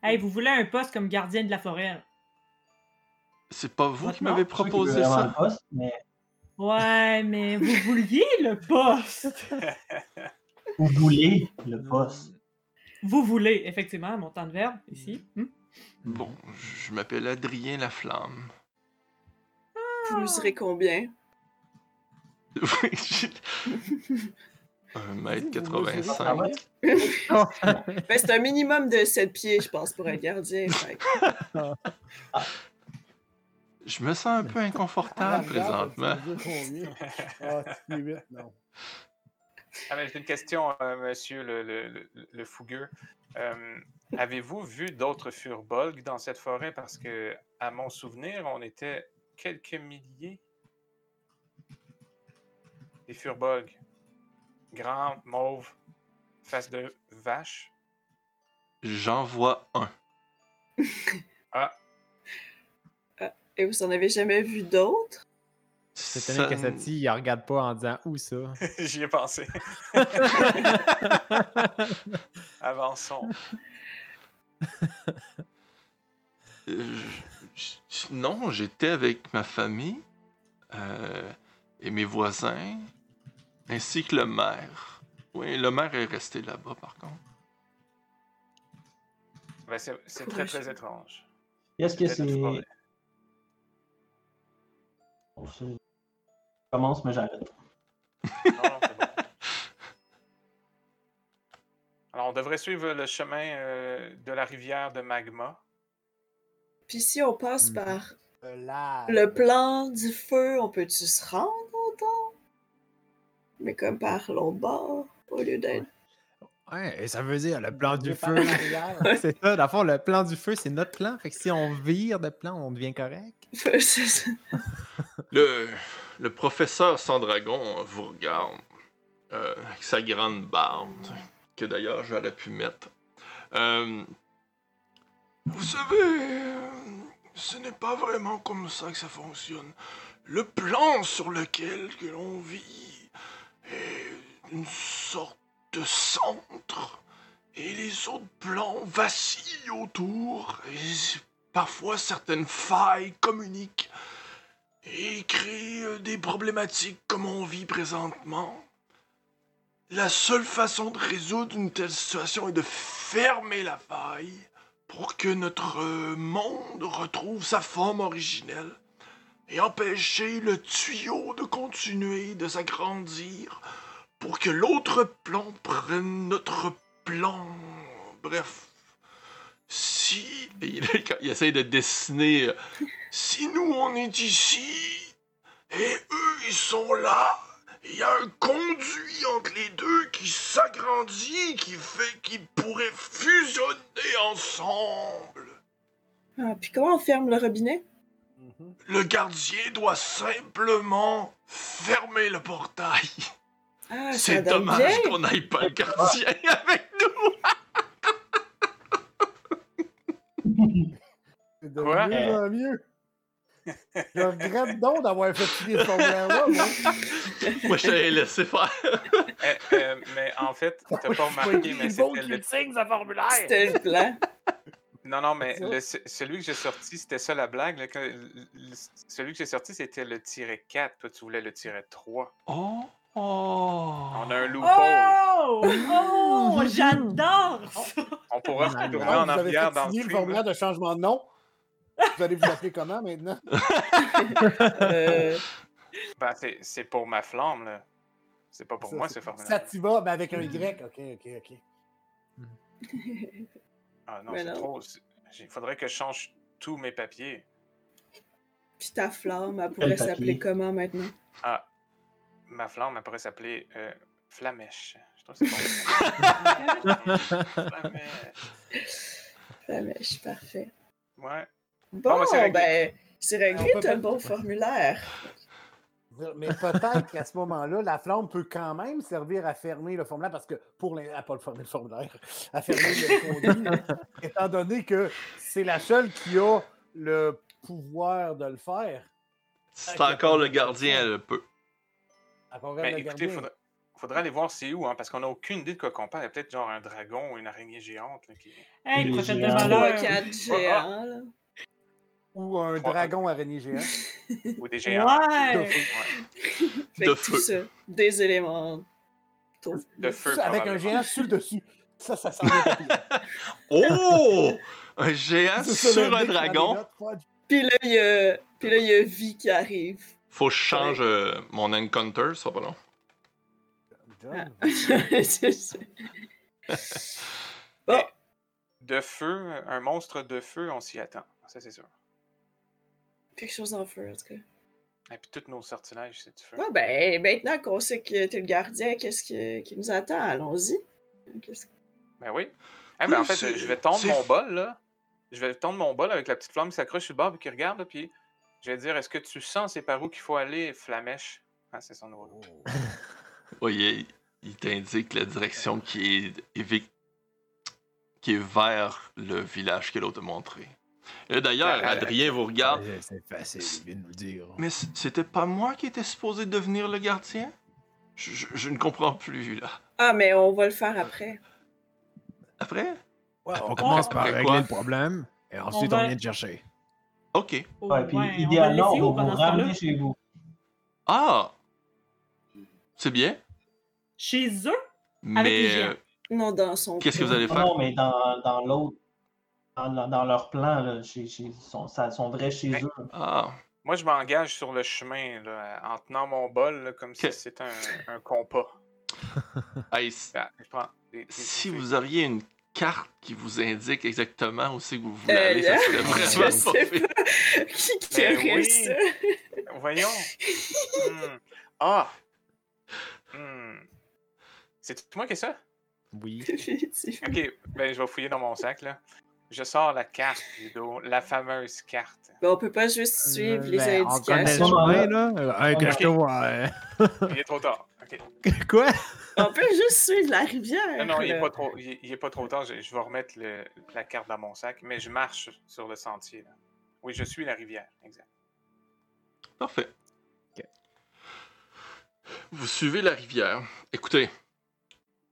Hey, vous voulez un poste comme gardien de la forêt? C'est pas vous Votre qui m'avez proposé ça? poste, mais Ouais, mais vous vouliez le poste. vous voulez le poste. Vous voulez, effectivement, mon temps de verbe, ici. Hmm? Bon, je m'appelle Adrien Laflamme. Vous mesurez combien? Oui, j'ai- Un mètre Ah ouais? 85. Ben, c'est un minimum de 7 pieds, je pense, pour un gardien. fait Je me sens un peu inconfortable présentement. Ah, non. Ah, mais j'ai une question, euh, monsieur le, le, le, le fougueux. Euh, Avez-vous vu d'autres furbolgs dans cette forêt? Parce que, à mon souvenir, on était quelques milliers. Des furbolgs. Grands, mauves, face de vache. J'en vois un. Ah, Et vous en avez jamais vu d'autres? C'est Ça étonné que n- Sati, il regarde pas en disant où ça? j'y ai pensé. Avançons. Euh, Non, j'étais avec ma famille euh, et mes voisins, ainsi que le maire. Oui, le maire est resté là-bas, par contre. Ben, c'est très, très étrange. Est-ce que c'est. Je commence, mais j'arrête. Non, non, c'est bon. Alors, on devrait suivre le chemin euh, de la rivière de Magma. Puis si on passe Mhm. par Le plan du feu, on peut-tu se rendre? Mais comme par l'autre bord, au lieu d'être. Ouais, et ça veut dire le plan du feu. c'est ça, dans le fond, le plan du feu, c'est notre plan. Fait que si on vire de plan, on devient correct. C'est ça. Le, le professeur Sandragon vous regarde euh, avec sa grande barbe, que d'ailleurs j'aurais pu mettre. Euh, vous savez, euh, ce n'est pas vraiment comme ça que ça fonctionne. Le plan sur lequel que l'on vit une sorte de centre, et les autres plans vacillent autour, et parfois certaines failles communiquent et créer euh, des problématiques comme on vit présentement. La seule façon de résoudre une telle situation est de fermer la faille pour que notre euh, monde retrouve sa forme originelle et empêcher le tuyau de continuer de s'agrandir pour que l'autre plan prenne notre plan. Bref, si il, il essaie de dessiner euh, si nous on est ici et eux ils sont là, il y a un conduit entre les deux qui s'agrandit, qui fait qu'ils pourraient fusionner ensemble. Ah, puis comment on ferme le robinet? Le gardien doit simplement fermer le portail. Ah, ça C'est dommage qu'on n'aille pas le gardien avec nous. C'est de Quoi? mieux en mieux. Je regrette donc d'avoir fait signer ce formulaire-là. moi. Moi, je t'avais laissé faire. Euh, euh, mais en fait, t'as pas remarqué, mais c'était le... C'était le plan. Non, non, mais le- celui que j'ai sorti, c'était ça la blague. là, que- le- le- celui que j'ai sorti, c'était le tiret 4. Toi, tu voulais le tiret 3. Oh, oh. On a un loophole. Oh! Oh! J'adore ça! On pourra Ah, retourner en arrière dans le le formulaire de changement de nom. Vous allez vous appeler comment maintenant? Euh, Ben, c'est- c'est pour ma flamme, là. C'est pas pour Ça, moi, c'est- ce formulaire. Sativa, mais avec un Y. Ok, ok, ok. Ah non, c'est trop. Il faudrait que je change tous mes papiers. Puis ta flamme, elle pourrait s'appeler comment maintenant? Ah, ma flamme, elle pourrait s'appeler euh, Flamèche. Je trouve que c'est bon. Flamèche. Flamèche, parfait. Ouais. Bon, ben, c'est réglé. ben, c'est réglé, On peut t'as le bon formulaire. Mais peut-être qu'à ce moment-là, la flamme peut quand même servir à fermer le formulaire, parce que pour les. à pas le fermer le formulaire, à fermer le conduit, étant donné que c'est la seule qui a le pouvoir de le faire. C'est encore le gardien, elle peut. Part Mais le écoutez, gardien. il faudrait, faudrait aller voir c'est où, hein, parce qu'on n'a aucune idée de quoi qu'on parle. Il y a peut-être genre un dragon ou une araignée géante. Là, qui... Hey, Les prophète de malheur. là. Ou un Trois- dragon araignée géant. Ou des géants. Ouais. De feu. ça, des éléments. De feu. Ça, avec un géant sur le dessus. Ça, ça sent. Oh! Un géant sur un dragon. Puis là, il y a, puis là, il y a Vie qui arrive. Faut que je change euh, mon encounter, ça va pas long. Bon, Mais De feu, un monstre de feu, on s'y attend. Ça, c'est sûr. Quelque chose en feu, en tout cas. Et puis tous nos sortilèges, c'est du feu. Bon, ben, maintenant qu'on sait que t'es le gardien, qu'est-ce que- qui nous attend? Allons-y. Qu'est-ce- Ben oui. Eh ben, en fait, je vais tendre mon bol, là. Je vais tendre mon bol avec la petite flamme qui s'accroche sur le bord et qui regarde, là, puis je vais dire est-ce que tu sens c'est par où qu'il faut aller, Flamèche? Ah, c'est son nom. Oui, il, il t'indique la direction qui est, qui est vers le village que l'autre a montré. Et D'ailleurs, Euh, Adrien vous regarde. C'est facile, il vient de nous dire. Mais c'était pas moi qui étais supposé devenir le gardien? Je, je- je ne comprends plus, là. Ah, mais on va le faire après. Après? Ouais, On commence par régler quoi? le problème et ensuite On vient te chercher. Ok. Ouais, puis ouais, on va idéalement, le on va vous ramener chez vous. Ah! C'est bien? Chez eux? Mais euh, Non, dans son. qu'est-ce que vous allez faire? non, mais dans, dans l'autre, dans, leur plan, là, chez, chez, sont, ça, sont vrais chez Mais- eux. Ah, Moi, je m'engage sur le chemin, là, en tenant mon bol, là, comme si c'était un, un compas. hey, s- je prends des- des- si des- vous auriez une carte qui vous indique exactement où c'est que vous voulez Euh, aller, ça serait je vraiment sais pas. Qui qui Ben aurait oui. ça? Voyons. Hmm. Ah! Hmm. C'est moi qui ai ça? Oui. Ok, ben je vais fouiller dans mon sac, là. Je sors la carte, Ludo, la fameuse carte. Ben, on peut pas juste suivre les Ben, on connaît le indications. chemin, là. Euh, hey, que Ok. je. Il est trop tard. Quoi? On peut juste suivre la rivière. Non, non, il est là. pas trop, il, il est pas trop tard. Je, je vais remettre le- la carte dans mon sac, mais je marche sur le sentier. Là. Oui, je suis la rivière, exact. Parfait. Vous suivez la rivière. Écoutez,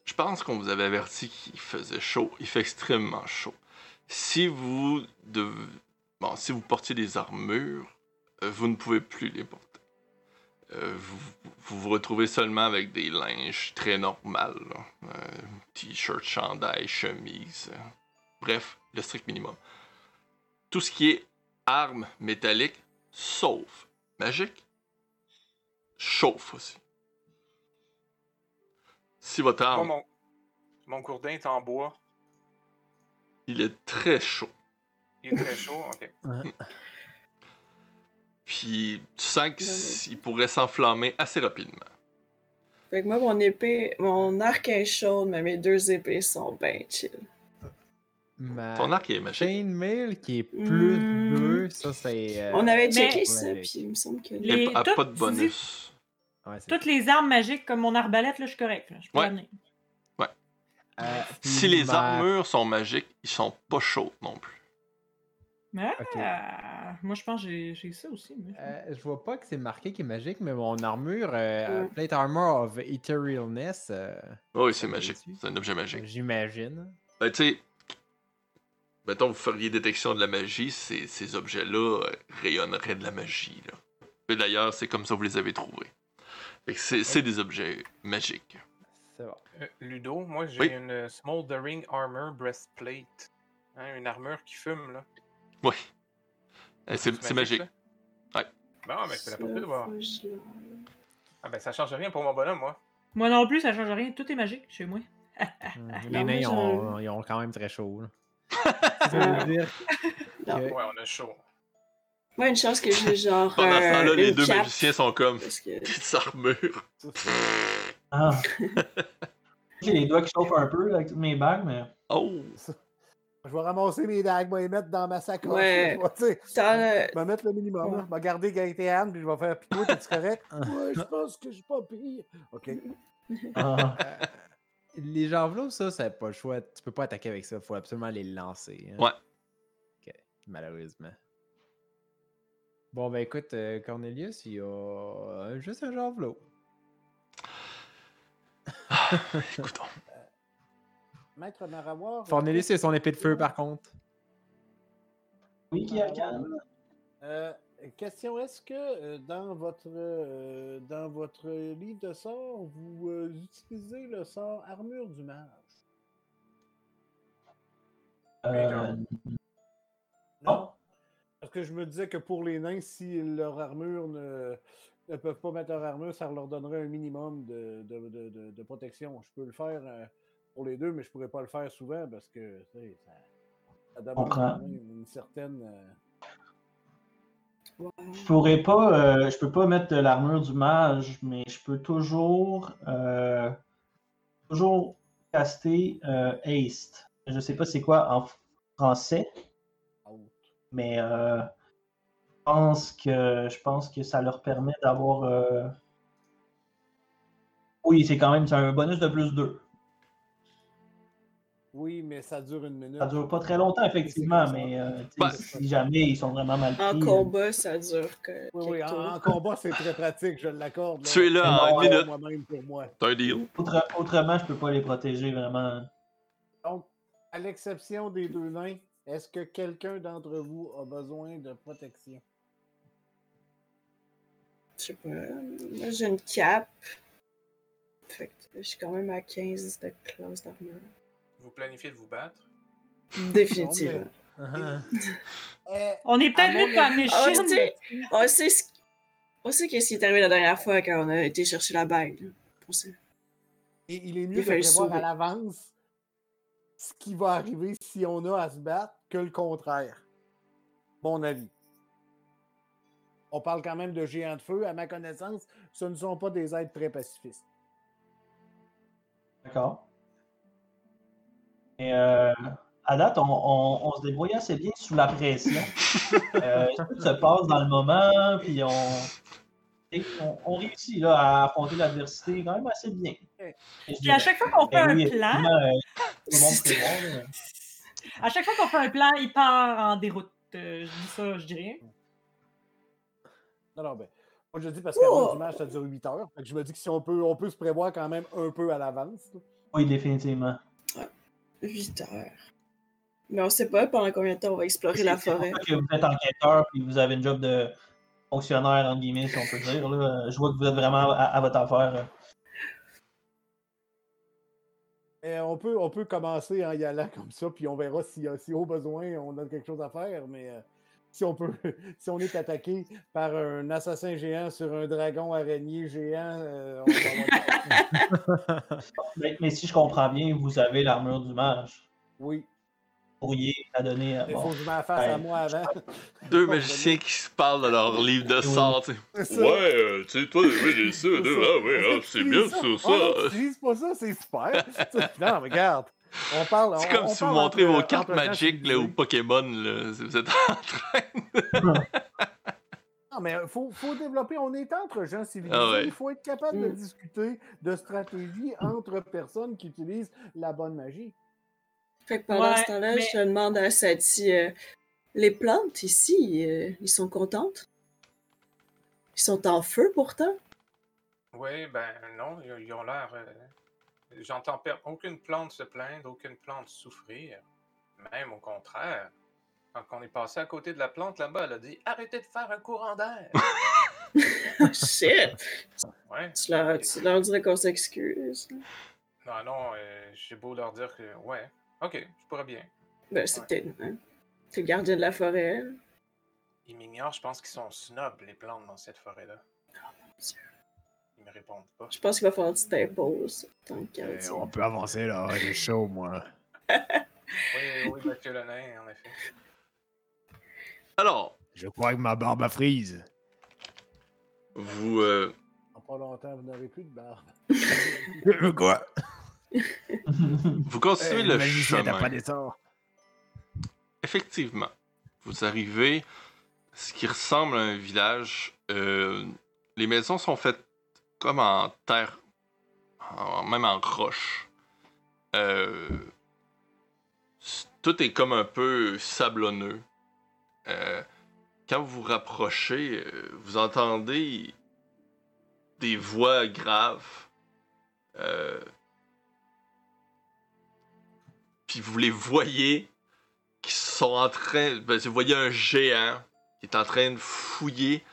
je pense qu'on vous avait averti qu'il faisait chaud. Il fait extrêmement chaud. Si vous dev- bon, si vous portiez des armures, euh, vous ne pouvez plus les porter. Euh, vous, vous vous retrouvez seulement avec des linges très normales. Euh, T-shirt, chandail, chemise. euh, bref, le strict minimum. Tout ce qui est armes métalliques, sauf magique, chauffe aussi. Si votre Moi, arme, mon, mon gourdin est en bois. Il est très chaud, Il est très chaud. Ok. puis tu sens mais- qu'il pourrait s'enflammer assez rapidement. Fait que moi, mon épée, mon arc est chaud, mais mes deux épées sont bien chill. Ma Ton arc est magique. chainmail qui est plus Hmm. 2, ça c'est. euh, On avait mais- checké ça, Ouais. puis il me semble que. Les- a tout- pas de dis- bonus. ouais, Toutes les armes magiques comme mon arbalète, là, je suis correct. Là. Je peux Ouais. Euh, Si les armures sont magiques, ils sont pas chauds non plus. Euh, moi, je pense que j'ai ça aussi. Euh, je vois pas que c'est marqué qui est magique, mais mon armure, euh, Mm. Plate Armor of Etherealness, euh, Oui, c'est magique. C'est un objet magique. j'imagine. Ben, tu sais, mettons, vous feriez détection de la magie, ces, ces objets-là euh, rayonneraient de la magie. Là. D'ailleurs, c'est comme ça que vous les avez trouvés. C'est des objets magiques. C'est bon. Euh, Ludo, moi j'ai Oui. une Smoldering Armor Breastplate. Hein, une armure qui fume, là. Oui. Eh, C'est c'est magique. Ouais. Bon, mais je peux la porter de voir. Ah ben ça change rien pour mon bonhomme, moi. Moi non plus, ça change rien. Tout est magique chez moi. Hum, Les nains, ils ont, ils ont quand même très chaud. là. Ça Euh, veut dire que- Ouais, on a chaud. Moi, une chance que j'ai genre. Pendant ce euh, temps-là, les une deux magiciens sont comme que. des armures. Ah. J'ai les doigts qui chauffent un peu là, avec toutes mes bagues, mais. Oh! Je vais ramasser mes dagues, je vais les mettre dans ma sacoche. Ouais. Je vais mettre le minimum. Je vais garder Gaëtan, puis je vais faire Pico, t'es-tu correct? Ouais, je pense que je suis pas pire. OK. Ah. Euh, les javelots, ça, c'est pas le choix. Tu peux pas attaquer avec ça. Il faut absolument les lancer. hein. Ouais. Ok, malheureusement. Bon, ben écoute, euh, Cornelius, il y a euh, juste un javelot. Écoutons. Maître Maravoir. Cornelius, c'est son épée de feu, par contre. Oui, qui. Euh, question est-ce que euh, dans votre euh, dans votre livre de sorts, vous euh, utilisez le sort armure du mage? Euh, non? Parce que je me disais que pour les nains, si leur armure ne, ne peuvent pas mettre leur armure, ça leur donnerait un minimum de, de, de- de- de protection. Je peux le faire euh, pour les deux, mais je pourrais pas le faire souvent parce que ça, ça demande Comprends. quand même une certaine. euh, Je pourrais pas, euh, je peux pas mettre de l'armure du mage, mais je peux toujours, euh, toujours caster euh, haste. Je sais pas c'est quoi en français, mais euh, pense que je pense que ça leur permet d'avoir. euh, Oui, c'est quand même c'est un bonus de plus 2. Oui, mais ça dure une minute. Ça dure pas très longtemps, effectivement, mais euh, si jamais ils sont vraiment mal pris. En euh, combat, ça dure que. Oui, oui, en, combat, c'est très pratique, je l'accorde. Tu es là en une minute. Moi-même pour moi. C'est un deal. autre- autrement, je peux pas les protéger vraiment. Donc, à l'exception des deux nains, est-ce que quelqu'un d'entre vous a besoin de protection? Je sais pas. Moi, j'ai une cape. Fait que je suis quand même à 15 de classe d'armure. Vous planifiez de vous battre? Définitivement. Ah, Eh, On est peut-être mieux pas Ah, sais, on sait ce on sait qu'est-ce qui est arrivé la dernière fois quand on a été chercher la bague. là. On sait. et il est mieux Il de prévoir à l'avance ce qui va arriver si on a à se battre que le contraire. Mon avis. On parle quand même de géants de feu. À ma connaissance, ce ne sont pas des êtres très pacifistes. D'accord. Et euh, à date, on, on- on se débrouille assez bien sous la pression. Euh, tout se passe dans le moment, puis on, et on, on réussit là, à affronter l'adversité quand même assez bien. Puis à dirais. chaque fois qu'on fait un oui, plan, euh, tout le monde prévoit, là. à chaque fois qu'on fait un plan, il part en déroute. Euh, je dis ça, je dis rien. Non, non, ben. Moi, je dis parce qu'avant du match, ça dure 8 heures. Fait que je me dis que si on peut, on peut se prévoir quand même un peu à l'avance. Oui, définitivement. 8 heures. Mais on sait pas pendant combien de temps on va explorer la pour forêt. ça que vous êtes enquêteur puis vous avez une job de fonctionnaire, entre guillemets, si on peut dire. Là. Je vois que vous êtes vraiment à, à votre affaire. Et on, peut, on peut commencer en y allant comme ça, puis on verra si, euh, si au besoin on a quelque chose à faire. Mais euh, si on peut, si on est attaqué par un assassin géant sur un dragon araignée géant, euh, on Mais, mais si je comprends bien, vous avez l'armure du mage. Oui, Donner à il faut bon. que je m'en fasse à Ouais. moi avant. Deux magiciens qui se parlent de leur livre de ça. Ouais, euh, tu sais, toi, oui, j'ai ça, ça. ah, ouais, ah, On c'est bien ça. ça, tu utilises pas ça, c'est super. non, regarde. On parle. C'est on- comme on si vous montrez vos cartes Magic là, ou Pokémon, là. si Vous êtes en train. Non, mais il faut, faut développer. On est entre gens civilisés. Ah ouais. Il faut être capable de Mm. discuter de stratégie entre personnes qui utilisent la bonne magie. Fait que pendant Ouais, ce temps-là, mais- je demande à Sati euh, les plantes ici, euh, ils sont contentes? Ils sont en feu pourtant? Oui, ben non, ils, ils ont l'air. euh, J'entends per- aucune plante se plaindre, aucune plante souffrir. Même au contraire. Quand on est passé à côté de la plante là-bas, elle a dit Arrêtez de faire un courant d'air. Oh shit! ouais. Tu leur, tu leur dirais qu'on s'excuse. Non, non, euh, j'ai beau leur dire que. Ouais, ok, je pourrais bien. Ben, c'est Ouais. peut-être. Hein? T'es le gardien de la forêt. Ils m'ignorent, je pense qu'ils sont snobs, les plantes, dans cette forêt-là. Dieu. Ils me répondent pas. Je pense qu'il va falloir que tu t'imposes. Euh, on peut avancer là, j'ai chaud moi. Oui, oui, monsieur le nain, en effet. Alors, Je crois que ma barbe a frise. vous, euh, En pas longtemps, vous n'avez plus de barbe. Quoi? Vous continuez Euh, le chemin. pas des sorts. Effectivement, vous arrivez à ce qui ressemble à un village. Euh, les maisons sont faites comme en terre, en- même en roche. Euh, tout est comme un peu sablonneux. Euh, quand vous vous rapprochez, vous entendez des voix graves. Puis vous les voyez qui sont en train. Ben, vous voyez un géant qui est en train de fouiller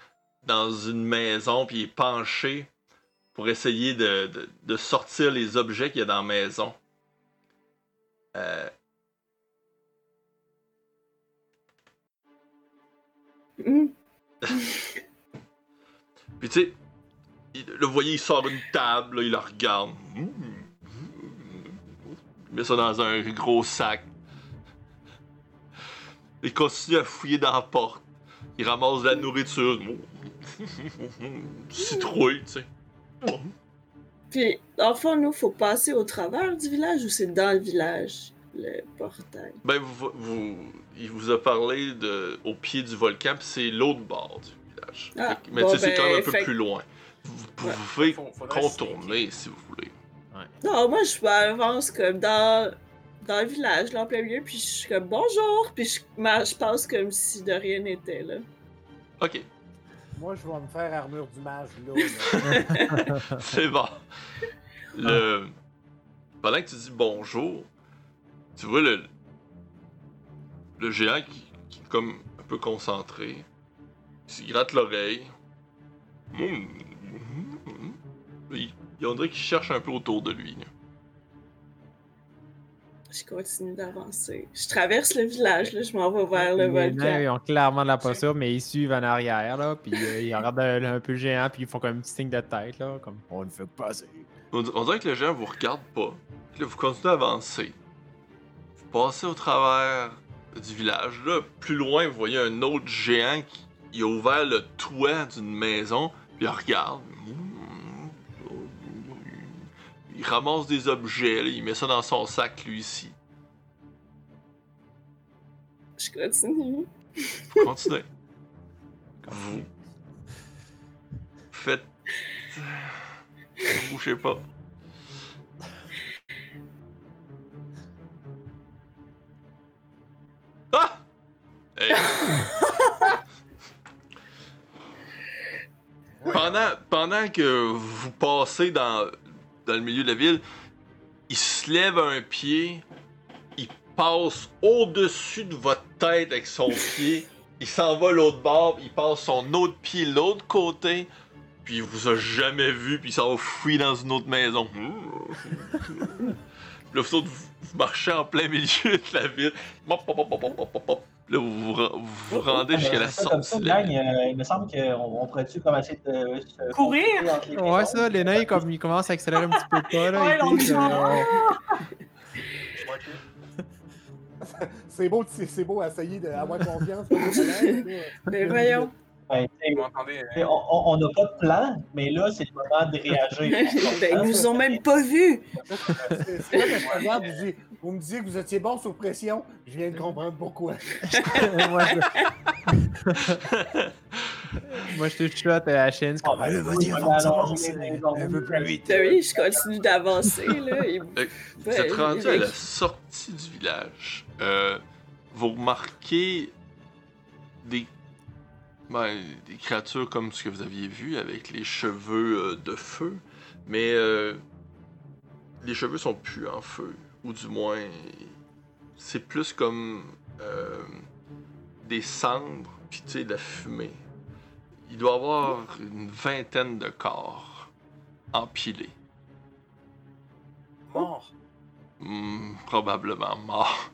dans une maison, puis il est penché pour essayer de, de- de sortir les objets qu'il y a dans la maison. Euh, Hum, puis tu sais, le voyez, il sort une table, là, il la regarde. Il met ça dans un gros sac. Il continue à fouiller dans la porte. Il ramasse de la nourriture. Citrouille, tu sais. Puis, le fond, nous, faut passer au travers du village ou c'est dans le village, le portail? Ben, vous, vous- il vous a parlé de, au pied du volcan, puis c'est l'autre bord du village. Ah, mais bon, tu sais, c'est quand même un ben, peu fait- plus loin. Vous, Ouais. pouvez contourner si vous voulez. Non, moi, je m'avance comme dans, dans le village, là, en plein milieu, puis je suis comme bonjour, puis je, je passe comme si de rien n'était, là. Ok, Moi, je vais me faire armure du mage là. là. c'est bon. Le... Pendant que tu dis bonjour, tu vois le, le géant qui, qui est comme un peu concentré. Il se gratte l'oreille. Il, il on dirait qu'il cherche un peu autour de lui. Je continue d'avancer. Je traverse le village, là, je m'en vais vers le volcan. ils ont clairement de la posture, mais ils suivent en arrière, là, puis euh, ils regardent un, un peu le géant, puis ils font comme un petit signe de tête, là, comme on ne fait pas passer. On, on dirait que le géant vous regarde pas. Puis là, vous continuez à avancer. Vous passez au travers du village. Là, plus loin, vous voyez un autre géant qui il a ouvert le toit d'une maison. Puis il regarde. Il ramasse des objets. là, il met ça dans son sac, lui ici. Je continue. Vous continuez. Vous faites. Vous bougez pas. Ah! Hey. pendant, pendant que vous passez dans, dans le milieu de la ville, il se lève un pied, il passe au-dessus de votre tête avec son pied, il s'en va l'autre bord, il passe son autre pied l'autre côté, puis il vous a jamais vu, puis il s'en va fouiller dans une autre maison. Là, vous autres, vous, vous marchez en plein milieu de la ville. Pop, pop, pop. Là, vous vous, vous vous rendez jusqu'à la Euh, ça, comme sortie. ça, de gang, euh, il me semble qu'on on pourrait-tu comme essayer de se Courir? Ouais, ça, les nains, comme, ils commencent à accélérer un petit peu le pas, là. Ouais, euh, C'est beau, c'est c'est beau essayer d'avoir confiance. Mais voyons. Ben, sais, on- n'a pas de plan, mais là, c'est le moment de réagir. ben, ils nous ont même pas vus. C'est c'est là que je regarde, je dis, vous me disiez que vous étiez bon sous pression. Je viens de comprendre pourquoi. Moi, je... Moi, je te chuchote à la chaîne. c'est Ah, ben, vas-y, on avance, va avance. Un peu plus vite. Oui, je continue d'avancer, et- Vous êtes rendu à la sortie du village. Euh, vous remarquez des, ben, des créatures comme ce que vous aviez vu avec les cheveux euh, de feu, mais euh, les cheveux sont plus en feu, ou du moins c'est plus comme euh, des cendres, puis tu sais de la fumée. Il doit y avoir une vingtaine de corps empilés, Mort? Hmm, probablement morts.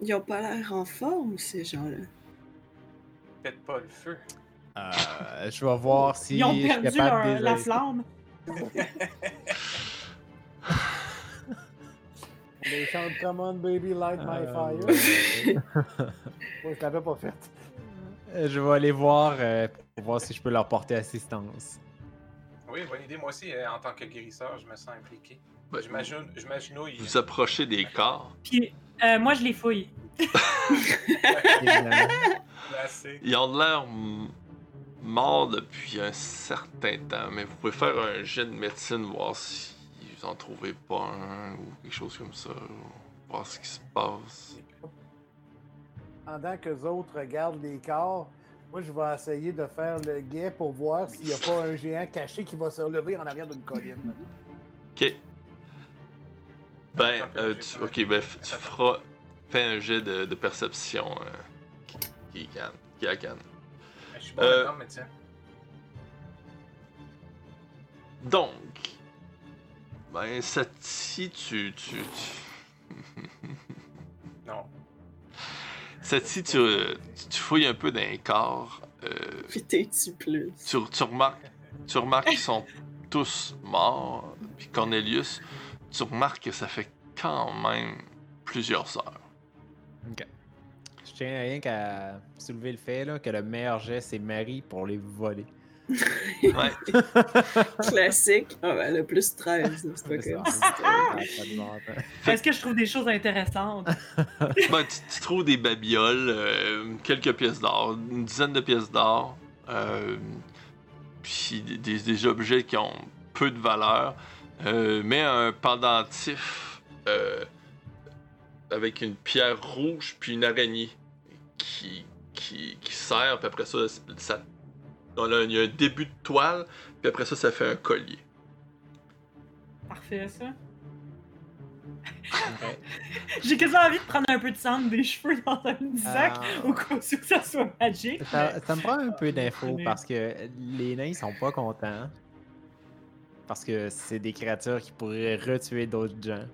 Ils ont pas l'air en forme, ces gens-là. Faites pas le feu. Euh, je vais voir si Ils ont je suis perdu capable leur- de la flamme. Les chants Come on baby, light my Euh, fire. Moi, je l'avais pas fait. Euh, Je vais aller voir euh, pour voir si je peux leur porter assistance. Oui, bonne idée. Moi aussi, euh, en tant que guérisseur, je me sens impliqué. Ben, Je m'agenouille. Je m'agenouille. Vous approchez des corps. Puis, euh, moi, je les fouille. Ils ont de l'air morts depuis un certain temps, mais vous pouvez faire un jet de médecine, voir si vous en trouvez pas un ou quelque chose comme ça. voir ce qui se passe. Pendant que les autres regardent les corps, moi, je vais essayer de faire le guet pour voir s'il n'y a pas un géant caché qui va se relever en arrière d'une colline. Ok. Ben, euh, tu, ok, ben, tu feras. Fais un jet de, de perception euh, qui, qui, canne- qui a canne. Je suis bon Euh, mais tiens. Donc, ben, Sati, tu. tu, tu... Non. Sati, tu, euh, tu fouilles un peu dans les corps. euh, Puis t'es-tu plus? tu, tu remarques, tu remarques qu'ils sont tous morts. Puis Cornelius, tu remarques que ça fait quand même plusieurs heures. Ok. Tiens rien qu'à soulever le fait là, que le meilleur jet, c'est Marie pour les voler. Ouais. Classique. Ah ben, le plus 13, là, c'est pas C'est comme ça. ça. Ça a pas de bon temps. Est-ce que je trouve des choses intéressantes? Ben, tu, tu trouves des babioles, euh, quelques pièces d'or, une dizaine de pièces d'or, euh, puis des, des- des objets qui ont peu de valeur, euh, mais un pendentif euh, avec une pierre rouge puis une araignée qui, qui, qui sert, puis après ça, ça on a- il y a un début de toile, puis après ça, ça fait un collier. Parfait, ça. J'ai quasiment envie de prendre un peu de sang des cheveux dans un sac Ah. au cas où que ça soit magique. Ça, ça me prend un peu d'infos parce que les nains ils sont pas contents. Parce que c'est des créatures qui pourraient retuer d'autres gens.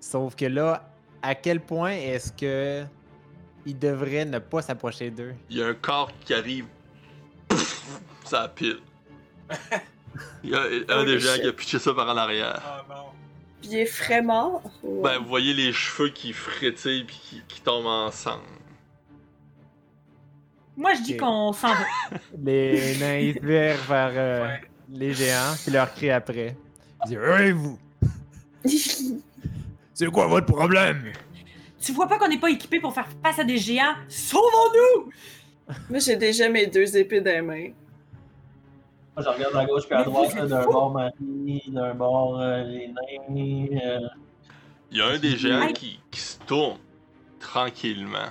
Sauf que là, à quel point est-ce que ils devraient ne pas s'approcher d'eux? Il y a un corps qui arrive. Pff, ça pile. Il y a un Holy des gens shit. qui a pitché ça par en arrière. Oh non. Puis il est frais mort. ou- Ben, vous voyez les cheveux qui frétillent puis qui, qui tombent ensemble. Moi, je dis qu'on s'en va. Les nains ils vers euh, Ouais. les géants qui leur crient après. Ils disent Hey vous! C'est quoi votre problème? Tu vois pas qu'on n'est pas équipé pour faire face à des géants? Sauvons-nous! Moi, j'ai déjà mes deux épées dans les mains. Moi, je regarde à gauche puis à droite, d'un bord Marie, d'un bord euh, les nains. euh, Il y a un des géants qui se tourne tranquillement.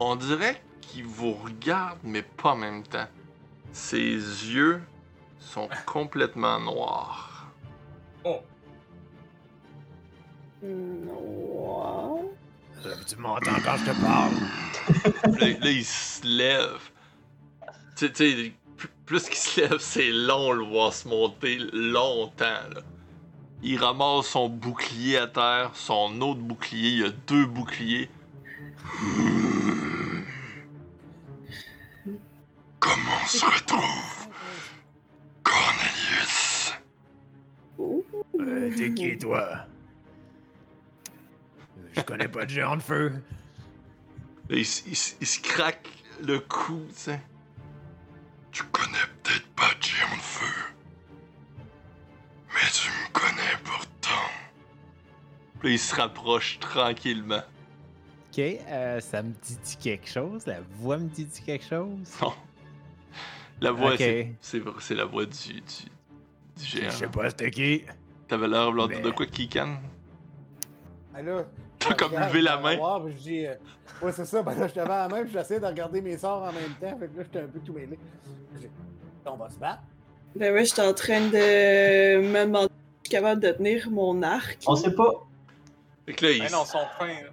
On dirait qu'il vous regarde, mais pas en même temps. Ses yeux sont complètement noirs. Oh. Non. Tu m'entends quand je te parle? Là, là, il se lève. Tu sais, plus, plus qu'il se lève, c'est long le voir se monter longtemps. Là. Il ramasse son bouclier à terre, son autre bouclier, il y a deux boucliers. Comment on se retrouve, Cornelius? Euh, T'es qui, toi? Je connais pas de géant de feu. Il, se craque le cou, tu sais. Tu connais peut-être pas de géant de feu. Mais tu me connais pourtant. Puis là, il se rapproche tranquillement. Ok, euh, ça me dit quelque chose? La voix me dit quelque chose? Non. La voix, Ok. c'est- c'est c'est la voix du, du, du géant. Je sais pas c'était qui. T'avais l'air de de Mais- quoi, Kikan? Ah, là, T'as je comme levé la main. voir, je dis, euh, ouais, c'est ça. Ben là, je la main, puis j'essayais de regarder mes sorts en même temps. Fait que là, j'étais un peu tout mêlé. Je On va se battre. Ben ouais, j'étais en train de me demander si je suis capable de tenir mon arc. On sait pas. Fait que là, il, Ben non, son fin. là.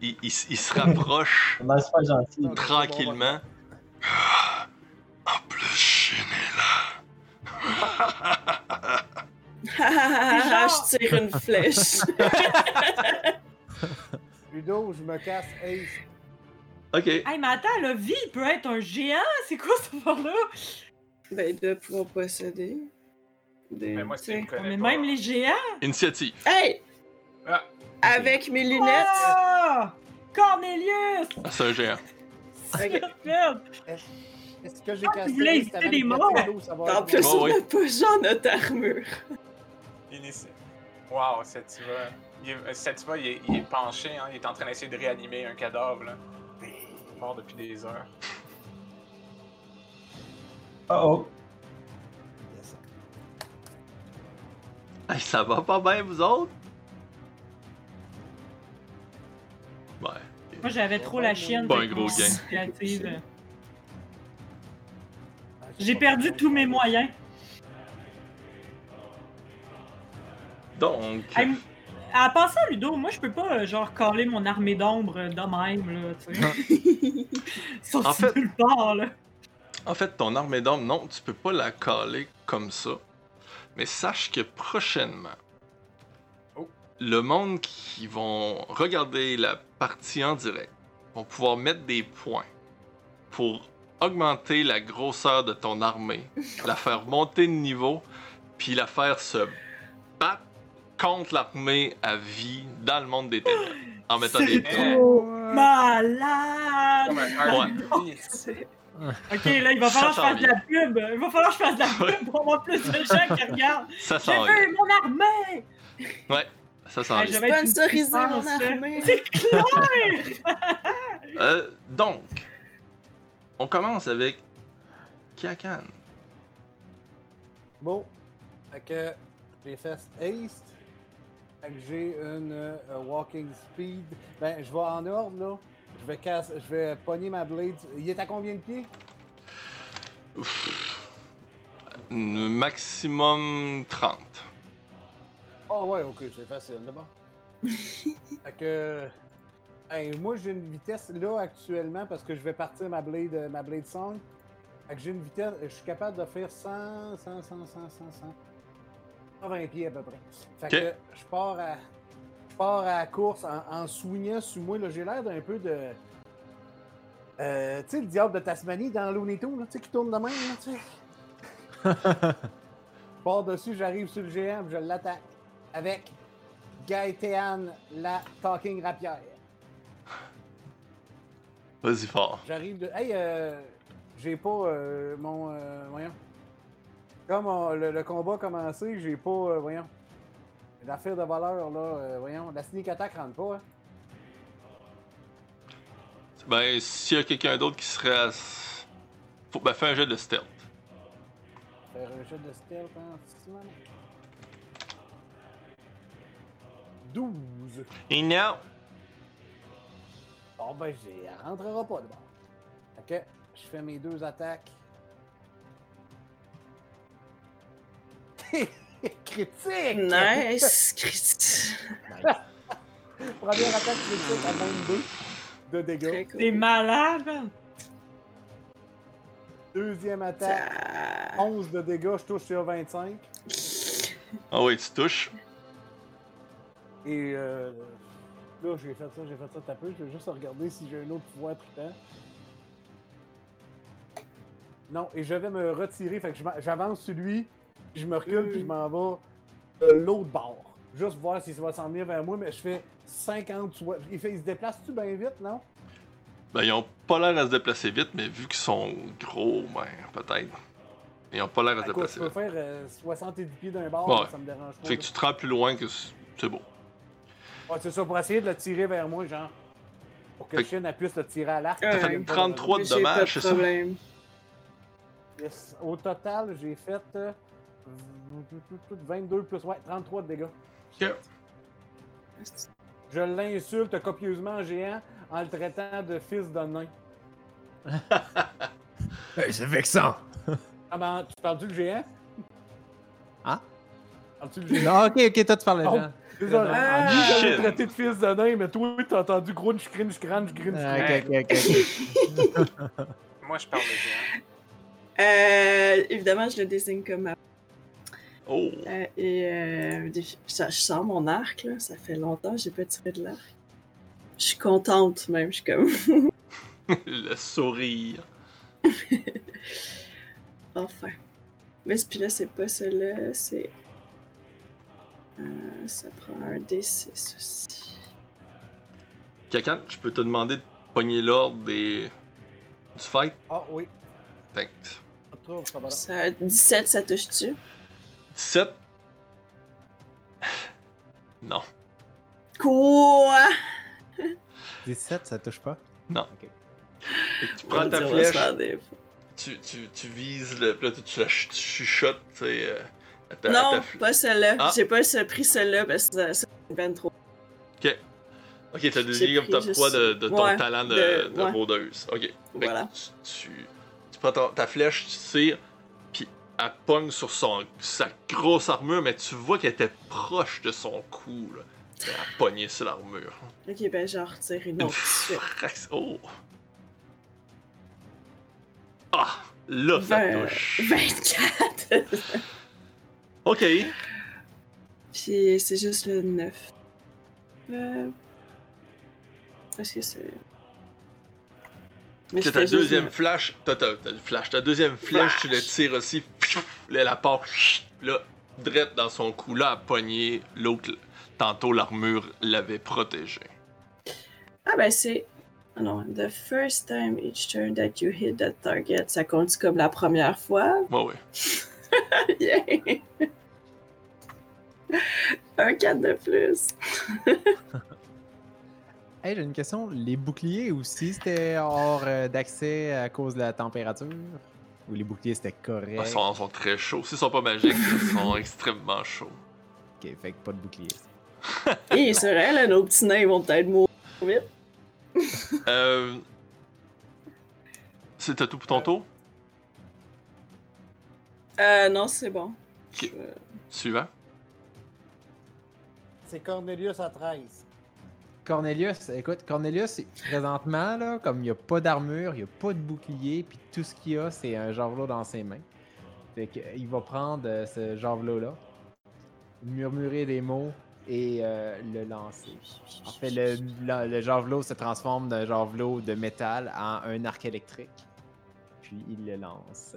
il, il s- il se rapproche tranquillement. Ah, En plus, est là. Hahaha, je tire une flèche. Ludo, je me casse Ace. Ok. Hey, mais attends, la vie peut être un géant? C'est quoi cette affaire-là? Ben, de pouvoir posséder. Des... Mais moi, si tu me connais Mais pas- même les géants! Initiative. Hey! Ah. Avec mes lunettes! Cornelius! Ah, c'est un géant. Ok. Merde! Est-ce que j'ai Ah, cassé tu voulais éviter les morts. En plus, on n'a pas genre notre armure. Initie. Wow, Sativa. Il est, euh, Sativa, il est, il est penché, hein, il est en train d'essayer de réanimer un cadavre, là. Mort depuis des heures. Oh oh. Hey, ça va pas bien, vous autres? Ouais. Moi, j'avais trop la chienne. Pas un gros gain. J'ai perdu tous mes moyens. Donc, passer à Ludo, moi je peux pas euh, genre caler mon armée d'ombre euh, de même là, tu sais. En fait- nulle part là. en fait, ton armée d'ombre, non, tu peux pas la caler comme ça. Mais sache que prochainement, Oh. le monde qui vont regarder la partie en direct vont pouvoir mettre des points pour augmenter la grosseur de ton armée, la faire monter de niveau, puis la faire se battre contre l'armée à vie dans le monde des ténèbres en mettant des trop malade! C'est- Ok, là il va falloir que je fasse de la pub. Il va falloir que je fasse de la pub pour avoir plus de gens qui regardent. Ça J'ai vu mon armée! Ouais, ça s'en vient. je vais être une Sponsoriser mon armée. C'est clair! Euh, donc, on commence avec Kiakan. Bon. Fait haste. Fait que j'ai une euh, walking speed. Ben, je vais en ordre, là. Je vais, casse, je vais pogner ma blade. Il est à combien de pieds? Maximum 30. Oh ouais, ok, c'est facile, d'abord. fait que. hey, moi, j'ai une vitesse là actuellement parce que je vais partir ma blade, ma blade song. Fait que j'ai une vitesse. Je suis capable de faire 100, 100, 100, 100, 100, 100. 120 pieds à peu près. Fait que je pars à. Je pars à la course en, en sur moi. J'ai l'air d'un peu de. Euh, tu sais, le diable de Tasmanie dans Looney Tunes, là, tu sais, qui tourne de même, là, tu sais. Je pars dessus, j'arrive sur le géant, je l'attaque avec Gaëtan, la talking rapière. Vas-y fort. J'arrive de. Hey, euh, j'ai pas euh, mon. euh, voyons. Comme euh, le, le combat a commencé, j'ai pas. euh, voyons. L'affaire de valeur, là. euh, voyons. La sneak attack rentre pas, hein. Ben, s'il y a quelqu'un d'autre qui serait à... Faut... Ben, fais un jeu de stealth. Faire un jeu de stealth, hein. ça, 12. Et non! Bon, ben, j'ai- elle rentrera pas de bord. Que je fais mes deux attaques. Critique! Nice! Christ. Première attaque critique à 22 de dégâts. Très cool. T'es malade, man. Deuxième attaque, Ça- 11 de dégâts, je touche sur 25. Ah oui, tu touches. Et euh, là, j'ai fait ça, j'ai fait ça t'as peu. Je vais juste regarder si j'ai un autre pouvoir trippant. Non, et je vais me retirer. Fait que j'avance sur lui, je me recule, puis je m'en vais de l'autre bord. Juste voir si ça va s'en venir vers moi, mais je fais 50 soit. Il, fait, il se déplace-tu bien vite, non? Ben, ils ont pas l'air à se déplacer vite, mais vu qu'ils sont gros, ben, peut-être. Ils ont pas l'air à se Écoute, déplacer je peux vite. faire euh, 70 pieds d'un bord, Ouais. ça me dérange pas. Fait que tu te rends plus loin que c'est beau. Ouais, c'est ça, pour essayer de le tirer vers moi, genre. Pour que chien elle puisse le tirer à l'arc. T'as fait Euh, 33 de dommages, c'est ça? Yes. Au total, j'ai fait euh, 22 plus ouais, 33 de dégâts. Je l'insulte copieusement en géant en le traitant de fils de nain. Hey, c'est vexant. Comment tu parles-tu le géant? Hein? Parles-tu le géant? Non, ok, ok, toi tu parles Oh. gens. Désolé. Ah. Lui, j'avais Shit. traité de fils de nain, mais toi, t'as entendu grunge, cringe, cringe, cringe, Ah, cringe. ok, ok, ok. Moi, je parle de géant. Euh, évidemment, je le désigne comme ma... Oh! Euh, et euh, des- ça- je sors mon arc, là. Ça fait longtemps que j'ai pas tiré de l'arc. Je suis contente, même. Je suis comme... Le sourire. Enfin. Mais ce- puis là, c'est pas celui-là, c'est. Euh, ça prend un D6 aussi. Quelqu'un, je peux te demander de pogner l'ordre des... du fight? Ah oui, va. Ça, 17, ça touche-tu? 17. Non. Quoi? 17, ça touche pas? Non. Ok. Tu prends ta flèche, tu, tu, tu vises le. Là, tu, tu, tu chuchotes, tu sais. euh, à ta- à Non, ta fl- pas celle-là. Ah. J'ai pas ce- pris celle-là parce que ça- c'est ben trop. Ok, t'as J'ai dédié comme top juste- 3 de, de ton ouais, talent de, de- de ouais. rôdeuse. Ok. Voilà. Tu, tu, tu prends ton- ta flèche, tu tires, elle pogne sur son, sa grosse armure, mais tu vois qu'elle était proche de son cou. Là. Elle a pogné sur l'armure. Ok, ben j'en retire une autre. Oh! Ah! Là, ça touche. 24. Ok. Puis c'est juste le 9. Euh... Est-ce que c'est. Je ta deuxième flash. T'as, t'as- t'as le flash. Ta deuxième flèche, tu le tires aussi. Là, la part. Là, drette dans son cou. Là, à pogné. L'autre, tantôt, l'armure l'avait protégé. Ah ben c'est. Non, the first time each turn that you hit that target, ça compte comme la première fois? Ouais, ouais. Yeah. Un 4 de plus. Hey, j'ai une question. Les boucliers aussi, c'était hors euh, d'accès à cause de la température? Les boucliers, c'était correct? Ils sont, sont très chauds. S'ils sont pas magiques, ils sont extrêmement chauds. Ok, fait que pas de bouclier. Et c'est vrai, là, nos petits nains ils vont peut-être mourir vite. Euh. C'était tout pour ton tour? Euh, non, c'est bon. Ok. Je- Suivant. C'est Cornelius à 13. Cornelius, écoute, Cornelius, présentement, là, comme il n'y a pas d'armure, il n'y a pas de bouclier, puis tout ce qu'il a, c'est un javelot dans ses mains. Fait que, euh, il va prendre euh, ce javelot-là, murmurer des mots et euh, le lancer. En fait, le, le javelot se transforme d'un javelot de métal en un arc électrique. Puis il le lance.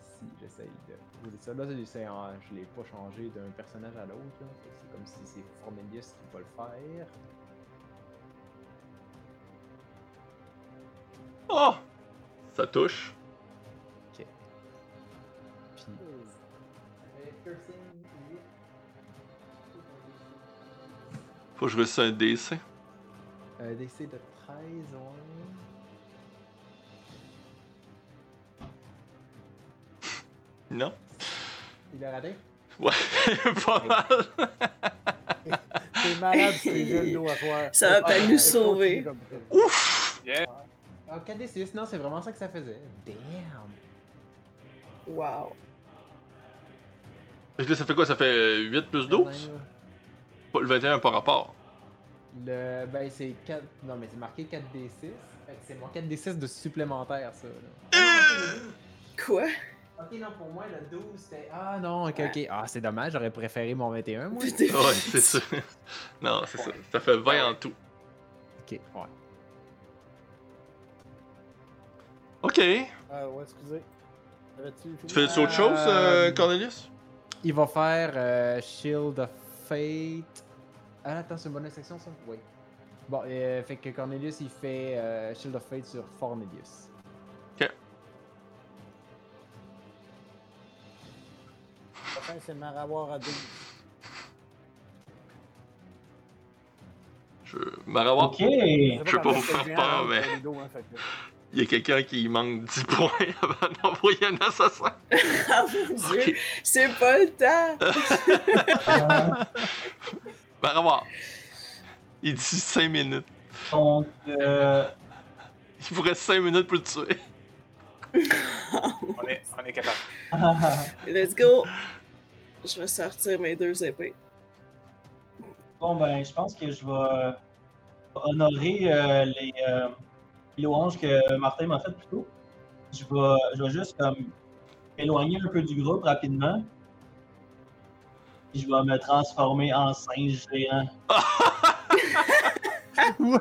Si j'essaye de rouler ça. Là, je l'ai pas changé d'un personnage à l'autre. C'est comme si c'est Formelius qui va le faire. Oh! Ça touche. Puis. Faut que je réussisse un DC. Un DC de 13, ouais. Non? Il a raté? Ouais, pas mal. T'es malade, c'est le dos à soir. Ça va peut-être nous sauver. Ouf! Yeah. Ah, 4D6, non, c'est vraiment ça que ça faisait. Damn! Wow. Fait que là, ça fait quoi? Ça fait 8 plus 12? Pas- Le 21 par rapport. Le, ben, c'est 4. Non, mais c'est marqué 4D6. Fait que c'est mon 4D6 de supplémentaire, ça. Là. Quoi? Ok, non, pour moi, le 12, c'était. Ah, non, ok, ok. Ah, c'est dommage, j'aurais préféré mon 21, moi. Putain. Ouais, c'est ça. Non, c'est ça. Ça fait 20 en tout. Ok, ouais. Ok. Ah ouais, excusez. Tu fais autre chose, euh, Euh, Cornelius? Il va faire euh, Shield of Fate. Ah, attends, c'est une bonne section, ça? Oui. Bon, euh, fait que Cornelius, il fait euh, Shield of Fate sur Fornelius. Prochain, c'est Maravoir à 12. Je... Marawa, Ok. Je veux pas vous faire peur, mais- hein, il y a quelqu'un qui manque 10 points avant d'envoyer un assassin. Ah mon dieu, c'est pas le temps. Marawa, il dit 5 minutes. Donc, euh, Il vous reste 5 minutes pour le tuer. On est, on est capable. Let's go. Je vais sortir mes deux épées. bon, ben, je pense que je vais honorer euh, les, euh, les louanges que Martin m'a faites plus tôt. Je vais, je vais juste comme m'éloigner un peu du groupe rapidement. Puis je vais me transformer en singe géant. What?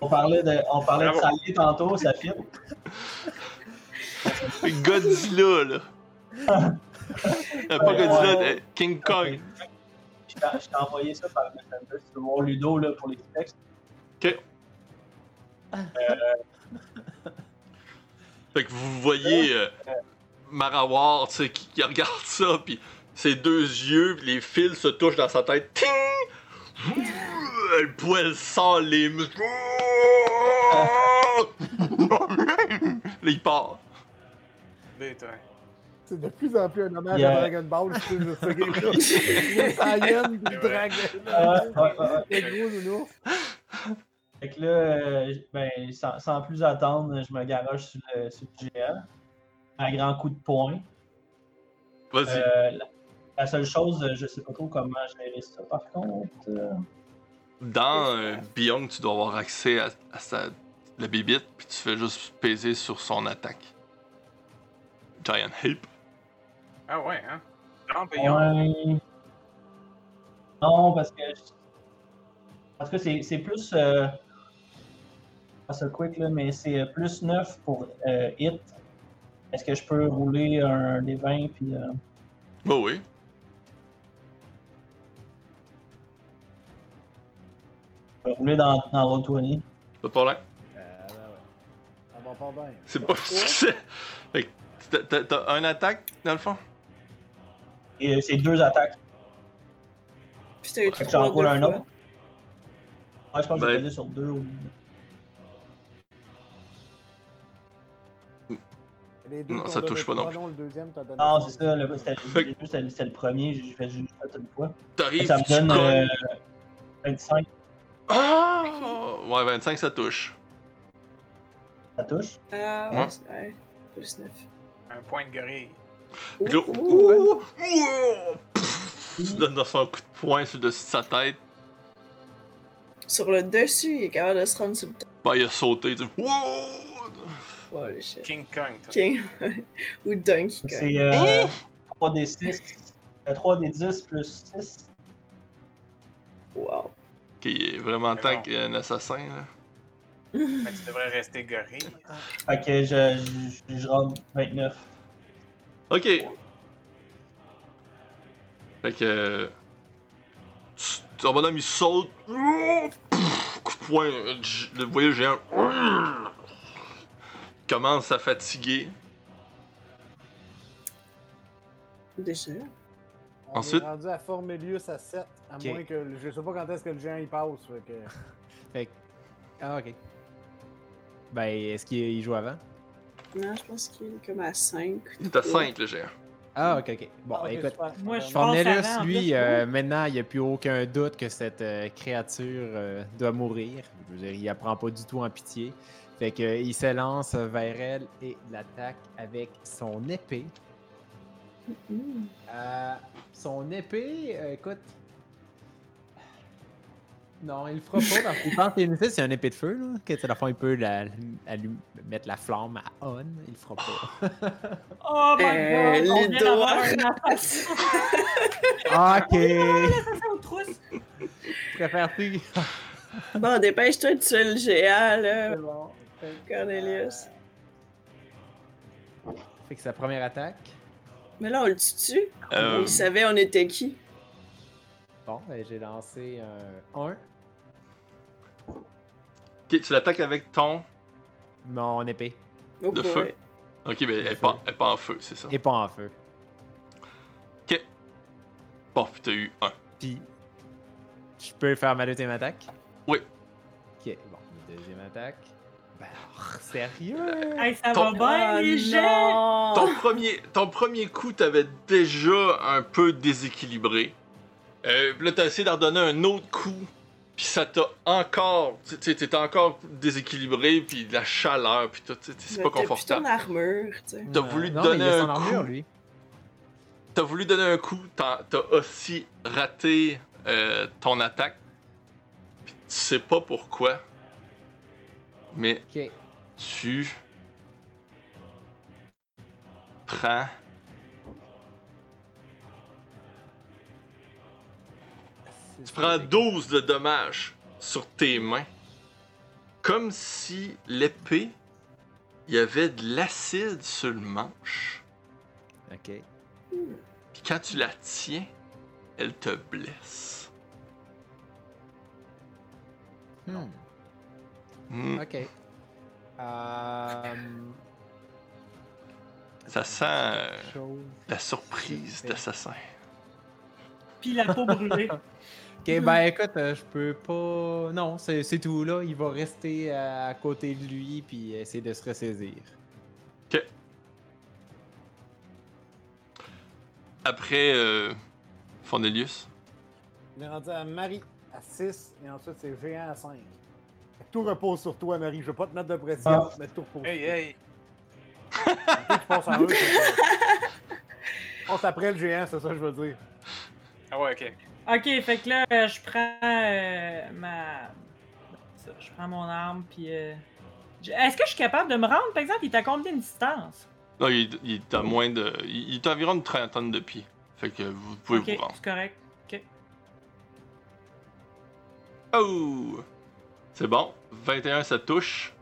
On parlait de, on parlait de Bravo. salier tantôt, ça fit. Godzilla, là. Euh, pas Ouais, Godzilla, ouais. euh, King Kong. Je t'ai je t'ai envoyé ça par Messenger. Tu peux voir Ludo là, pour les textes. Ok. Fait que vous voyez euh, Marawar, tu sais, qui, qui regarde ça, puis ses deux yeux, puis les fils se touchent dans sa tête. Ting! Le poil sort les muscles. Là, il part. Détruit. C'est de plus en plus un hommage Yeah. à Dragon Ball, je trouve, ce game-là. Le Saiyan, dragon. Ouais, ouais, ouais. Le gros nounours. Fait que là, euh, ben, sans, sans plus attendre, je me garage sur le, sur le géant. Un grand coup de poing. Vas-y. Euh, la, la seule chose, euh, je sais pas trop comment gérer ça par contre. euh. Dans euh, Beyond, tu dois avoir accès à, à sa, la bibite, puis tu fais juste peser sur son attaque. Giant Help. Ah ouais, hein? Non, payant. Ouais. Non, parce que. Parce que c'est c'est plus. Euh... Pas ça quick, là, mais c'est euh, plus 9 pour euh, hit. Est-ce que je peux rouler un des 20 puis. Euh... Bah oui. je vais rouler dans, dans Roll20? Pas de problème. Euh, ben ouais. Ça va pas bien. C'est pas. Fait que t'as- t'as- t'as un attaque, dans le fond? Et euh, c'est deux attaques. Puis t'as eu Fait que trois j'en roule un autre. Ouais, je pense que Ben- j'ai pesé sur deux ou. Les deux Non, ça donné touche pas non plus. non, donné c'est ça. le- C'était que- le, c'était- c'était le premier, j'ai fait juste une fois. T'arrives, Ça me tu donne cognes. euh, 25. Ah! Ouais, 25, ça touche. Ça touche? Ah, Ouais. ouais. Plus 9. Un point de gorille. Fait que Ouh, ouh, ouh, donnes dans son coup de poing sur le dessus de sa tête. Sur le dessus, il est capable de se rendre sur le top. Bah, il a sauté. Tu... Oh, le shit. King Kong, toi. King. Ou Donkey Kong. C'est euh, 3d6. euh, 3d10 plus 6. Wow. Ok, il est vraiment Mais temps bon. qu'il y ait un assassin, là. Mais tu devrais rester gorille. Fait que je, je, je rentre 29. Ok. Fait que. Ton bonhomme il saute. Coup de poing. Le voyage géant. Commence à fatiguer. Déjà. On Ensuite- est rendu à Formelius à 7, à Ok. moins que. Je sais pas quand est-ce que le géant il passe. Fait que... Fait que- Ah, ok. Ben, est-ce qu'il il joue avant? Non, je pense qu'il est comme à 5. Il est à 5 le géant. Ah, ok, ok. Bon, Ah, écoute. Moi, je pense- Cornelius, lui, plus, euh, maintenant, il n'y a plus aucun doute que cette euh, créature euh, doit mourir. Je veux dire, il apprend pas du tout en pitié. Fait que, euh, il s'élance vers elle et l'attaque avec son épée. Mm. Euh, son épée, euh, écoute. Non, il le fera pas. Parce qu'il pense que c'est- c'est un épée de feu, là. Que, dans le fond, il peut la, allum- mettre la flamme à on. Il le fera pas. Oh my Euh, god, on les vient d'avoir doigts. ok. trousses. Préfères-tu? Bon, dépêche-toi de tuer le géant, là, C'est bon. Fait que, Cornelius. Fait que sa première attaque. Mais là, on le tue-tu? Euh, Il savait on était qui? Bon, ben, j'ai lancé un 1. Ok, tu l'attaques avec ton. Mon épée. Oh De boy. feu? Ok, mais elle est pas, elle est pas en feu, c'est ça. Et pas en feu. Bon, puis t'as eu un. Puis, je peux faire ma deuxième attaque? Oui. Ok, bon, ma deuxième attaque. Ben, alors, sérieux? Hey, ça Ton- va bien, Oh les gens? Ton premier, ton premier coup, t'avais déjà un peu déséquilibré. Euh, puis là, t'as essayé d'en donner un autre coup, puis ça t'a encore. Tu sais, t'étais encore déséquilibré, puis de la chaleur, puis tout. tu sais, C'est pas t'as confortable. ton armure, tu sais. T'as voulu te donner un coup. lui. T'as voulu donner un coup, t'as t'as aussi raté euh, ton attaque. Puis tu sais pas pourquoi. Mais Ok. tu prends tu prends 12 de dommages sur tes mains. Comme si l'épée il y avait de l'acide sur le manche. Ok. Puis quand tu la tiens, elle te blesse. Hmm. Hmm. Ok. Euh, Ça sent euh, la surprise d'assassin. Puis la peau brûlée. Ok, ben écoute, euh, je peux pas. Non, c'est c'est tout là. Il va rester à côté de lui puis essayer de se ressaisir. Après euh, Fornelius, On est rendu à Marie à 6 et ensuite c'est Géant à 5. Tout repose sur toi, Marie. Je veux pas te mettre de pression, Ah. mais tout repose Hey, hey! passe après le géant, c'est ça que je veux dire. Ah ouais, ok. Ok, fait que là, euh, je prends euh, ma. je prends mon arme, puis. euh, je- Est-ce que je suis capable de me rendre, par exemple? Il est à combien de distance? non, il, il est à moins de. Il, il est à environ une trentaine de pieds. Fait que vous pouvez Ok, vous rendre. c'est correct. Ok. Oh! C'est bon. 21, ça touche.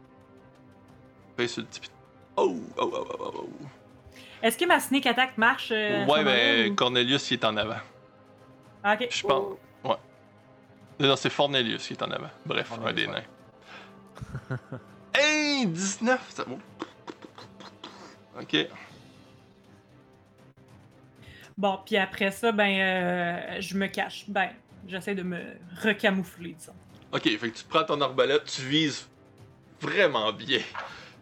Fais sur le petit. Oh! Oh, oh, oh, oh, oh. Est-ce que ma sneak attack marche? euh, à ce ouais, moment-là, ben, ou- Cornelius, il est en avant. Ah, ok. Je pense. Ouais. Non, c'est Fornelius qui est en avant. Bref, un des ouais. nains. hey! 19! Ça... oh. Ok. Bon, puis après ça, ben, euh, je me cache. Ben, j'essaie de me recamoufler, disons. Ok, fait que tu prends ton arbalète, tu vises vraiment bien.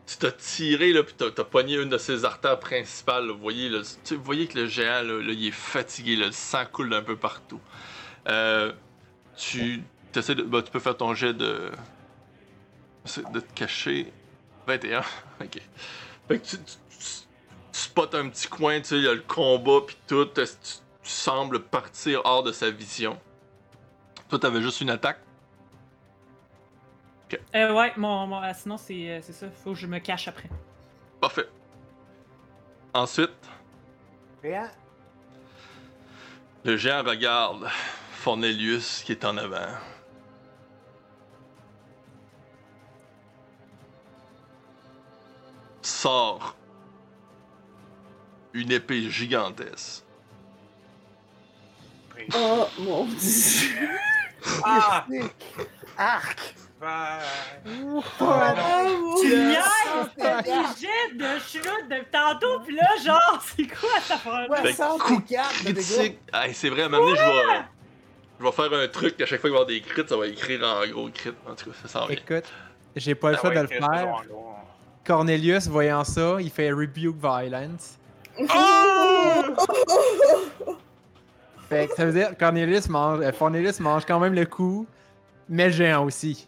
Tu t'as tiré, là, puis t'as, t'as une de ses artères principales. là. Vous, voyez, là, vous voyez que le géant, là, il est fatigué, le sang coule d'un peu partout. Euh, tu, de, bah, tu peux faire ton jet de. de te cacher. 21. ok. Fait que tu- tu spots un petit coin, tu sais, il y a le combat, puis tout. Tu, tu sembles partir hors de sa vision? Toi, t'avais juste une attaque? Euh, ouais, mon, mon- ah, sinon, c'est euh, c'est ça. Faut que je me cache après. Parfait. Ensuite, le géant regarde Fornelius qui est en avant. Sort une épée gigantesque. Oh mon dieu. Ah! arc! Oh Tu niaises! Il jette de chute depuis tantôt, pis là, genre, c'est quoi cette affaire-là? Fait que coup 64 de dégâts. Critique. C'est vrai, à un moment donné, je vais. Je vais faire un truc à chaque fois qu'il va y avoir des crits, ça va écrire en gros crit. En tout cas, ça s'en vient. Écoute, j'ai pas le Ah choix de le faire. Cornelius, voyant ça, il fait rebuke violence. Oh! Fait que ça veut dire Cornelius mange, euh, Cornelius mange quand même le coup, mais géant aussi.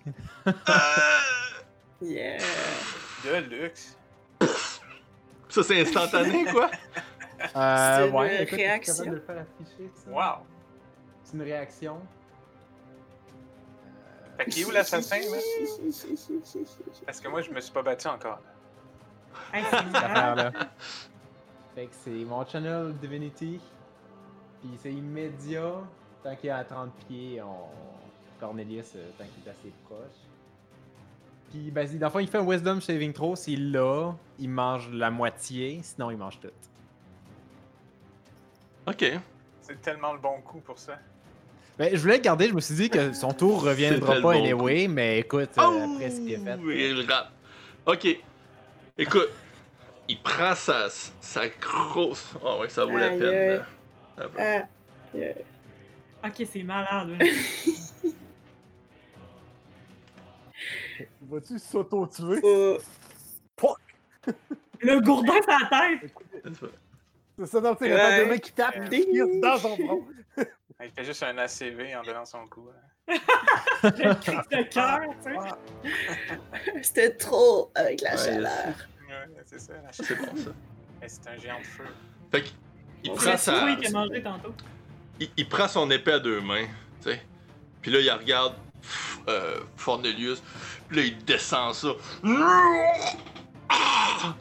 Yeah. De luxe. Ça, c'est instantané, quoi? Euh, C'est une ouais, écoute, je suis réaction. capable de le faire afficher, ça? Wow! C'est une réaction. Fait qu'il est où l'assassin, là? Parce que moi, je me suis pas battu encore. là. Fait que c'est mon channel Divinity. Puis c'est immédiat. Tant qu'il est à 30 pieds, on... Cornelius, euh, tant qu'il est assez proche. Puis, ben, dans le fond, il fait un Wisdom Saving Throw. S'il l'a, il mange la moitié. Sinon, il mange tout. Ok. C'est tellement le bon coup pour ça. Ben, je voulais le garder. Je me suis dit que son tour reviendra pas anyway. Mais écoute, euh, Oh! après ce qu'il a fait. Il rate. Ok. Écoute, il prend sa, sa grosse. Ah ouais, ça vaut la peine. Ah, Ok, c'est malade. là. Vas-tu s'auto-tuer? oh. Le gourdin sur la tête! C'est ça. Ça, donc, c'est le temps de main qui tape, tire dans son front. Il fait juste un ACV en donnant son coup. hein. Le cri de cœur, tu sais. C'était trop avec la Ouais, chaleur. Ouais, c'est ça. la C'est bon, ça. C'est un géant de feu. Fait qu'il il prend C'est sa. Qui a mangé tantôt. il, il prend son épée à deux mains, tu sais. Puis là, il regarde euh, Fornelius. Là, il descend ça. Ah!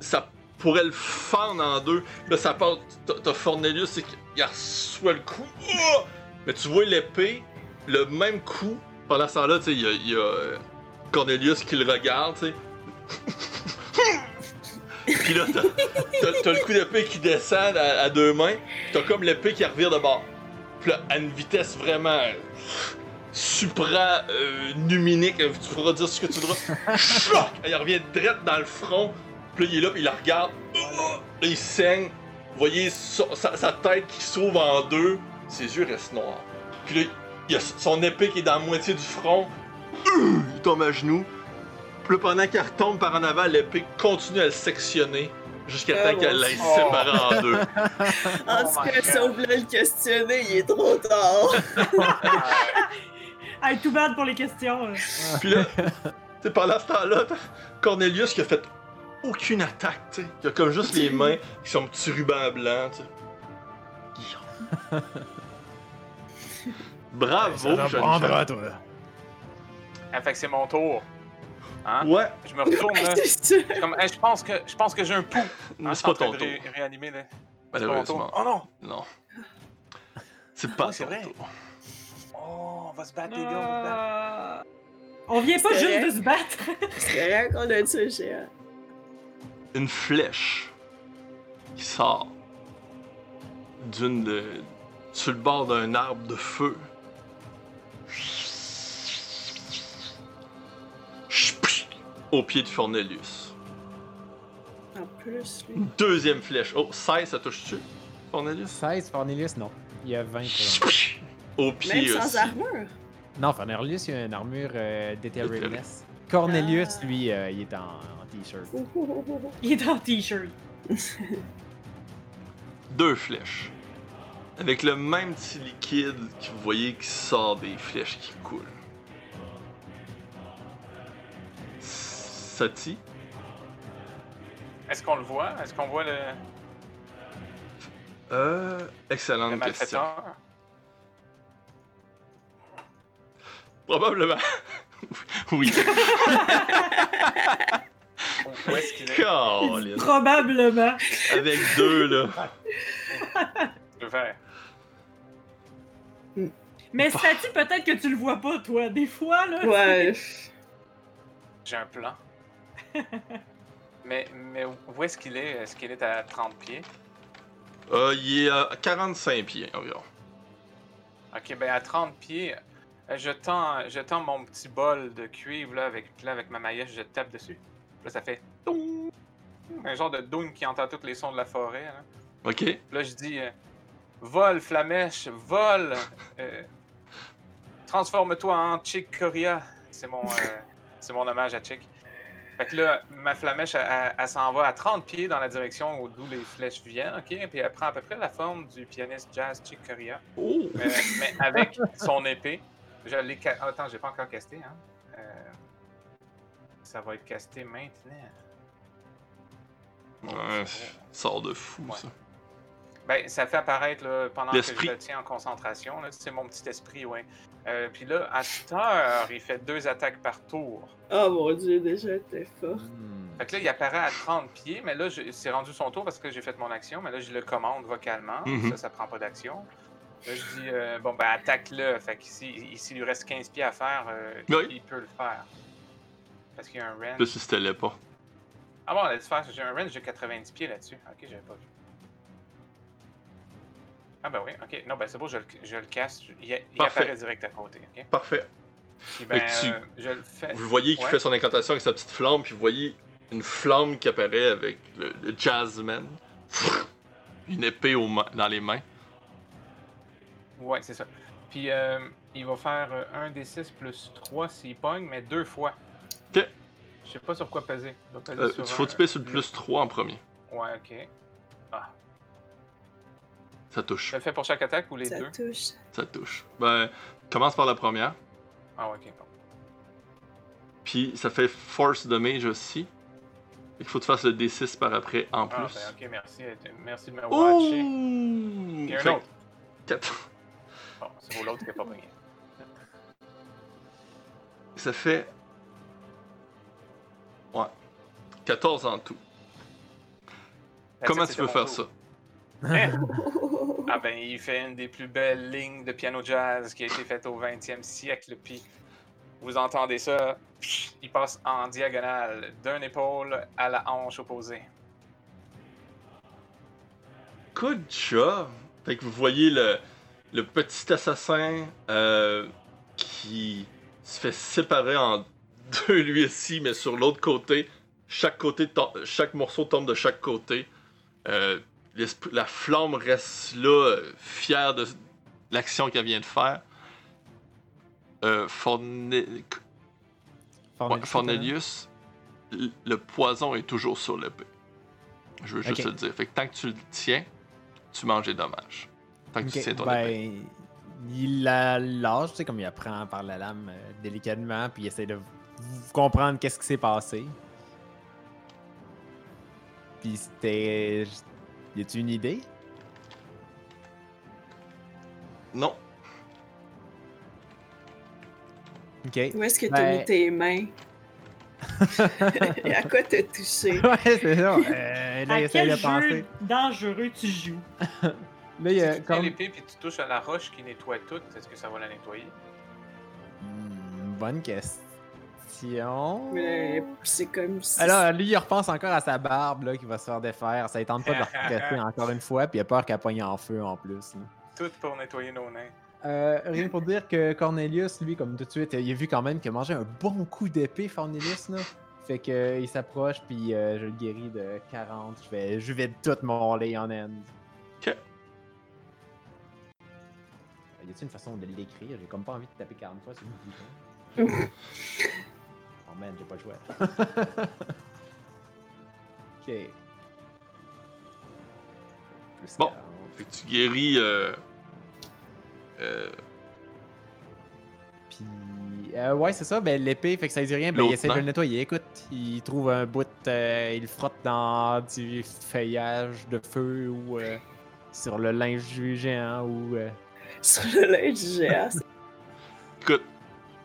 Ça pourrait le fendre en deux. Là, ça part. t'as- Fornelius, qu'il reçoit le coup. Ah! Mais tu vois l'épée, le même coup. Pendant ce temps-là, il y a, euh, Cornelius qui le regarde, sais. Puis là, t'as, le coup d'épée qui descend à, deux mains, t'as comme l'épée qui revire de bord. Là, à une vitesse vraiment supra euh, numinique, euh, tu pourras dire ce que tu voudras. Choc! Il revient direct dans le front. Puis là, il est là, puis il la regarde. Là, il saigne. Vous voyez sa, sa tête qui s'ouvre en deux. Ses yeux restent noirs. Puis là, il y a son épée qui est dans la moitié du front. Euh, Il tombe à genoux. Puis là, pendant qu'elle retombe par en avant, l'épée continue à le sectionner jusqu'à temps qu'elle mon l'aille Dieu. séparer en deux. En Oh tout cas, si on voulait le questionner, il est trop tard. Ah, tout bad pour les questions. euh. Puis là, tu sais, pendant ce temps-là, t'as Cornelius qui a fait aucune attaque, tu sais. Il a comme juste les mains qui sont un petit ruban blanc, tu sais. Bravo, Ça jeune prendra, toi. Ah, fait que c'est mon tour. Hein? femme. Ouais, Je me retourne là. C'est. Je suis Comme, Hey, je pense que je pense que j'ai un pouls. mais Hein, c'est pas ton tour. ré- réanimer là. C'est pas mon Malheureusement. tour. Oh non! Non. C'est pas Ouais, c'est ton vrai. tour. Oh, on va se battre les gars, on va se battre. On vient pas juste de se battre. C'est rien qu'on a tué. Une flèche qui sort d'une de. sur le bord d'un arbre de feu. Au pied de Cornelius. En plus, lui. Deuxième flèche. Oh, 16, ça touche-tu, Cornelius? 16, Cornelius, non. Il y a 20 Au Même sans aussi. armure. Non, Cornelius, il a une armure euh. Cornelius, Ah. lui, euh, il est en, en t-shirt. Il est en t-shirt. Deux flèches. Avec le même petit liquide que vous voyez qui sort des flèches qui coulent. Sati, Est-ce qu'on le voit? Est-ce qu'on voit le, euh, le excellente question. Probablement. oui. Où est-ce qu'il est? Colin. Probablement. Avec deux, là. Je vais faire. Mais Sati, peut-être que tu le vois pas, toi. Des fois, là. Ouais. J'ai un plan. mais, mais où est-ce qu'il est? Est-ce qu'il est à 30 pieds? Euh, il est à 45 pieds environ. Ok, ben à 30 pieds, je tends, je tends mon petit bol de cuivre là, avec, là, avec ma maillette, je tape dessus. Là, ça fait un genre de doum qui entend tous les sons de la forêt. hein. Ok. Là, je dis euh, Vole, flamèche, vole, euh, transforme-toi en Chick Coria. C'est mon, euh, c'est mon hommage à Chick. Fait que là, ma flamèche, elle, elle- elle s'en va à 30 pieds dans la direction où- d'où les flèches viennent, ok? Puis elle prend à peu près la forme du pianiste jazz Chick Coria, Oh! mais avec son épée. Je l'ai ca- Attends, j'ai pas encore casté, hein? Euh, ça va être casté maintenant. Ouais, sort de fou, Ouais. ça. Ben, ça fait apparaître là, pendant que je le tiens en concentration. C'est mon petit esprit, ouais. Euh, Puis là, à cette heure, il fait deux attaques par tour. Oh mon dieu, déjà, t'es fort. Hmm. Fait que là, il apparaît à 30 pieds, mais là, je- c'est rendu son tour parce que j'ai fait mon action, mais là, je le commande vocalement. Mhm. Ça, ça prend pas d'action. Là, je dis, euh, bon, ben, attaque-le. Fait qu'ici, s'il lui reste 15 pieds à faire, euh, Oui. il peut le faire. Parce qu'il y a un range. Là, si c'était pas. Ah bon, laisse faire, j'ai un range de 90 pieds là-dessus. Ok, j'avais pas vu. Ah ben oui, ok. Non, ben c'est beau, je le, je le casse. Il, il apparaît direct à côté? Parfait. Puis ben, tu- euh, je le fais. Vous voyez qu'il Ouais. fait son incantation avec sa petite flamme, puis vous voyez une flamme qui apparaît avec le, le jazzman. Une épée dans les mains. Ouais, c'est ça. Puis euh, il va faire euh, 1 des 6 plus 3 s'il pogne, mais deux fois. Ok. Je sais pas sur quoi peser. Il peser Euh, sur tu faut un- que tu sur le plus 3 en premier. Ouais, ok. Ça touche. Je le fais pour chaque attaque ou les Ça deux? touche. Ça touche. Ben, commence par la première. Ah ouais, ok. Bon. Puis ça fait force damage aussi. Il faut que tu fasses le D6 par après en Ah, plus. ben ok, merci. euh, Merci de me watcher. Ouh! Il y a un Fait autre. que quatre- Bon, c'est pour l'autre qui a pas pogné. Ça fait. Ouais. 14 en tout. Comment tu veux mon faire tour. ça? Ah ben, il fait une des plus belles lignes de piano jazz qui a été faite au 20e siècle. Puis, vous entendez ça, il passe en diagonale d'un épaule à la hanche opposée. Good job! Fait que vous voyez le, le petit assassin euh, qui se fait séparer en deux lui aussi, mais sur l'autre côté. Chaque côté, tom- chaque morceau tombe de chaque côté. Euh, la flamme reste là, euh, fière de l'action qu'elle vient de faire. Euh, Forne- ouais, Fornelius, le poison est toujours sur l'épée. Je veux juste te le dire. Fait que tant que tu le tiens, tu manges des dommages. Que tu ton ben, il la lâche, tu sais, comme il apprend par la lame euh, délicatement, puis il essaie de comprendre qu'est-ce qui s'est passé. Puis c'était. Y a-tu une idée? Non. Ok. Où est-ce que t'as Ben- mis tes mains? Et à quoi t'as touché? ouais, c'est ça. Euh, là, À il essaie quel de jeu penser. dangereux tu joues? Là, il y a Si tu comme. l'épée puis tu touches à la roche qui nettoie tout, est-ce que ça va la nettoyer? Hmm, bonne question. Mais c'est comme si. Alors, lui, il repense encore à sa barbe là, qui va se faire défaire. Ça ne tente pas de le regretter encore une fois, puis il a peur qu'elle pogne en feu en plus. là. Tout pour nettoyer nos nains. Euh, rien pour dire que Cornelius, lui, comme tout de suite, il a vu quand même qu'il a mangé un bon coup d'épée, Cornelius, là. Fait que euh, il s'approche, puis euh, je le guéris de 40. Je vais, je vais tout mon lay en end. Ok. Euh, Y a-t-il une façon de l'écrire? J'ai comme pas envie de taper 40 fois sur le bouton. oh man, j'ai pas le choix. ok. Plus Bon. 40. Fait que tu guéris. Euh, euh, Puis, euh, ouais, c'est ça. Ben, l'épée, fait que ça dit rien. Ben, il essaie de le nettoyer. Écoute, il trouve un bout, euh, il frotte dans du feuillage de feu ou euh, sur le linge du géant ou. Sur le linge géant. écoute,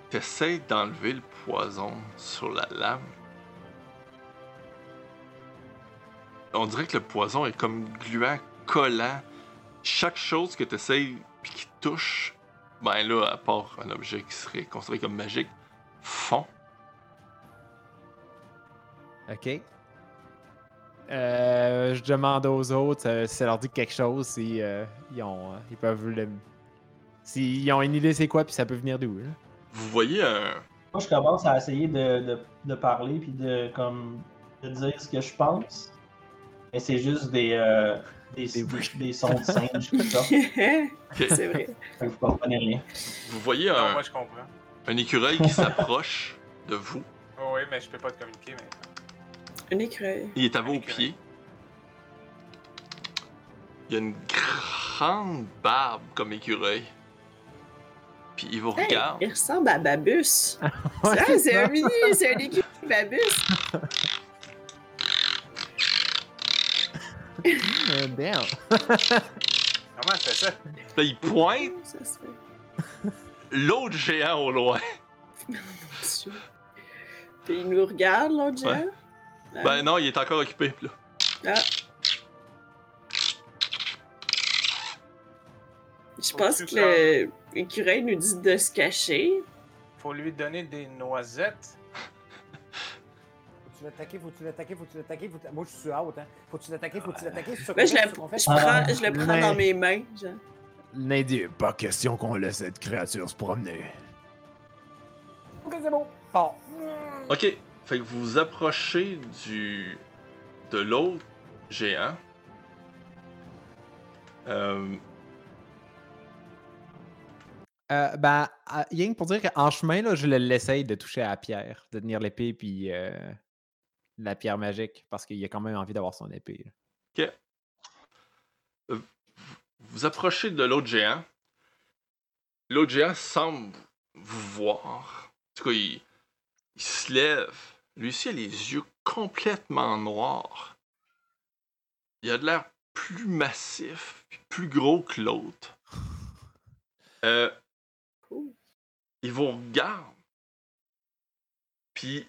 t'essayes d'enlever le poison sur la lame. On dirait que le poison est comme gluant, collant. Chaque chose que t'essayes puis qui touche, ben là, à part un objet qui serait considéré comme magique, fond. Ok. Euh, je demande aux autres euh, si ça leur dit quelque chose, si euh, ils, ont, euh, ils peuvent le. S'ils ont une idée, c'est quoi, puis ça peut venir d'où. là? Vous voyez un, Moi, je commence à essayer de, de, de parler puis de, comme, de dire ce que je pense. Mais c'est juste des, euh, des, Des des, des sons de singe qui sortent. c'est vrai. Fait que Vous comprenez rien. vous voyez Non, un, moi je comprends. un écureuil qui s'approche de vous. Oh, oui, mais je peux pas te communiquer, mais. Un écureuil. Il est à vos pieds. Il a une grande barbe comme écureuil. Puis il vous Hey, regarde. il ressemble à Babus. Ouais, c'est un mini, c'est un écureuil Babus. Euh, damn. Comment tu fais ça? Là, il pointe fait? l'autre géant au loin. Puis il nous regarde, l'autre géant? Ouais. Ben non, il est encore occupé. là. Ah. Je pense que l'écureuil nous dit de se cacher. Faut lui donner des noisettes. Faut-tu l'attaquer, faut-tu l'attaquer, faut-tu l'attaquer, faut Moi, je suis out, hein. Faut-tu l'attaquer, faut-tu l'attaquer, c'est ça Ben, qu'on je, fait, la- je, Ah. prends, je le prends Mais- dans mes mains. Genre. Dit Pas question qu'on laisse cette créature se promener. Ok, c'est bon. Bon. Ok. Fait que vous vous approchez du. de l'autre géant. Euh, Euh, ben, à- rien pour dire qu'en chemin, là, je l'essaye de toucher à la pierre, de tenir l'épée, puis euh, la pierre magique, parce qu'il a quand même envie d'avoir son épée. là. vous approchez de l'autre géant. L'autre géant semble vous voir. En tout cas, il, se lève. Lui aussi a les yeux complètement noirs. Il a de l'air plus massif, plus gros que l'autre. Euh. Il vous regarde. Puis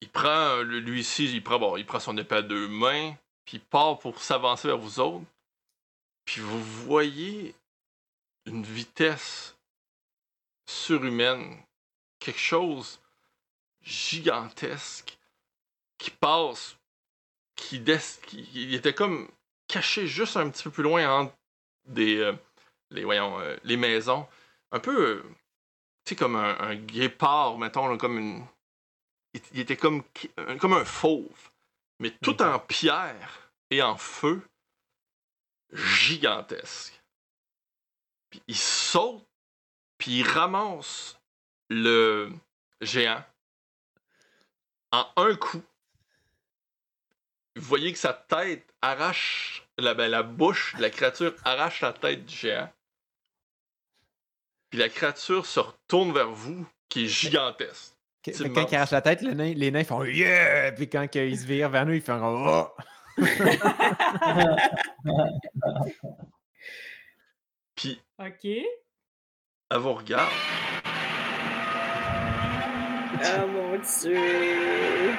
il prend le- lui ici, il prend bon, il prend son épée à deux mains, puis il part pour s'avancer vers vous autres. Puis vous voyez une vitesse surhumaine, quelque chose gigantesque qui passe, qui, était comme caché juste un petit peu plus loin entre des, euh, les, voyons, euh, les maisons. Un peu, euh, sais, comme un, un guépard, mettons, là, comme une. Il, il était comme, comme un fauve, mais tout en pierre et en feu, gigantesque. Puis il saute, puis il ramasse le géant en un coup. Vous voyez que sa tête arrache, la, ben, la bouche de la créature arrache la tête du géant. Puis la créature se retourne vers vous, qui est gigantesque. Quand il arrache la tête, le nain- les nains font Yeah! Puis quand ils se virent vers nous, ils font Oh! Puis OK. elle vous regarde. Oh mon dieu.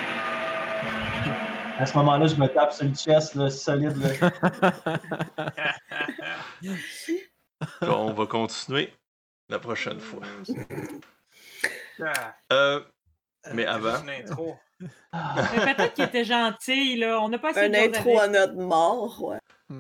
À ce moment-là, je me tape sur le chest, là, solide. Là. On va continuer la prochaine fois. Ah, Euh, mais c'est avant, une intro. Mais peut-être qu'il était gentil, là. On n'a pas essayé Un de jaser intro avec. à notre mort, ouais. Oh,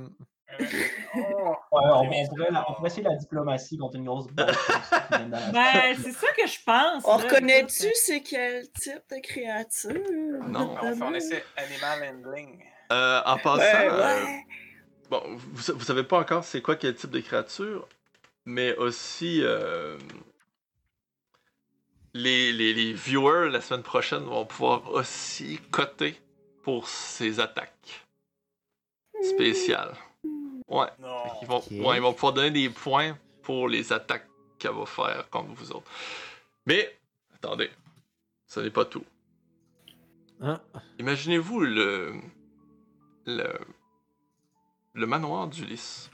Ouais, on, on pourrait, la- on pourrait essayer la diplomatie contre une grosse la- Ben, c'est ça que je pense. On reconnaît-tu c'est quel type de créature? Non. on fait un essai animal handling. euh, en passant, Ouais, euh, ouais. bon, vous, vous savez pas encore c'est quoi quel type de créature, mais aussi euh, les, les, les viewers la semaine prochaine vont pouvoir aussi coter pour ces attaques spéciales. Ouais. Non. Ils vont, ouais, ils vont pouvoir donner des points pour les attaques qu'elle va faire contre vous autres. Mais, attendez, ce n'est pas tout. Hein? Imaginez-vous le, le, le manoir d'Ulysse.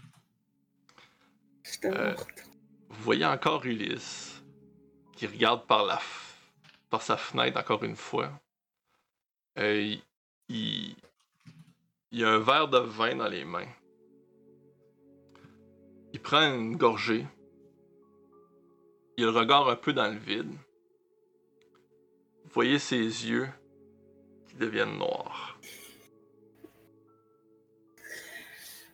Euh. Vous voyez encore Ulysse qui regarde par, la f- par sa fenêtre encore une fois. Euh, il, il, il a un verre de vin dans les mains. Il prend une gorgée. Il regarde un peu dans le vide. Vous voyez ses yeux qui deviennent noirs.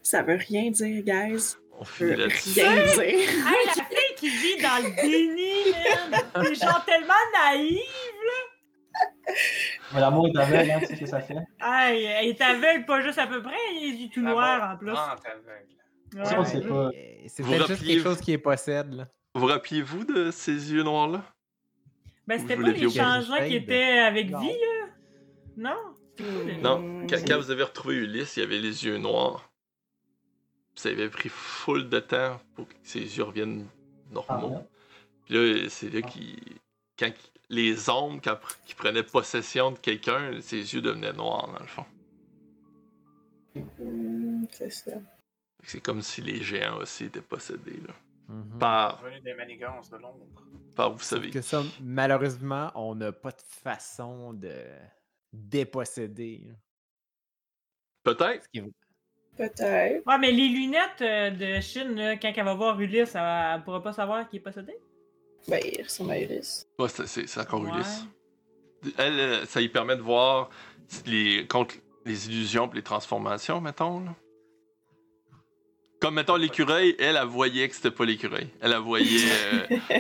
Ça veut rien dire, guys. On finit là-dessus. Hey, la fille qui vit dans le déni, man! C'est genre tellement naïf! Mais l'amour est aveugle, hein, tu sais ce que ça fait. Hey, elle est aveugle, pas juste à peu près, elle a les yeux tout mort en plus. rend aveugle. Ouais. Ça, on sait pas. C'est peut-être juste quelque chose qui est possède. Là. Vous rappeliez-vous de ces yeux noirs-là? Ben, c'était pas les changements qui étaient avec Non. vie, là? Non? C'est Non, quand, quand vous avez retrouvé Ulysse, il avait les yeux noirs. Ça avait pris full de temps pour que ses yeux reviennent Ah, normaux. ouais. Puis là, c'est là qu'il. Quand les ombres quand, qui prenaient possession de quelqu'un, ses yeux devenaient noirs, dans le fond. Hmm, C'est ça. C'est comme si les géants aussi étaient possédés, là. Mhm. Par, Venu des manigances de l'ombre. par vous savez. que ça, malheureusement, on n'a pas de façon de déposséder. Peut-être. Ce qui est- Peut-être. Ouais, mais les lunettes euh, de Chine, là, quand elle va voir Ulysse, elle, elle pourra pas savoir qui est possédé? Ben, il ressemble à. Ouais, c'est- encore Ouais. Ulysse. Elle, euh, ça lui permet de voir les, contre les illusions et les transformations, mettons. là. Comme, mettons, l'écureuil, elle, elle voyait que c'était pas l'écureuil. Elle, elle voyait euh,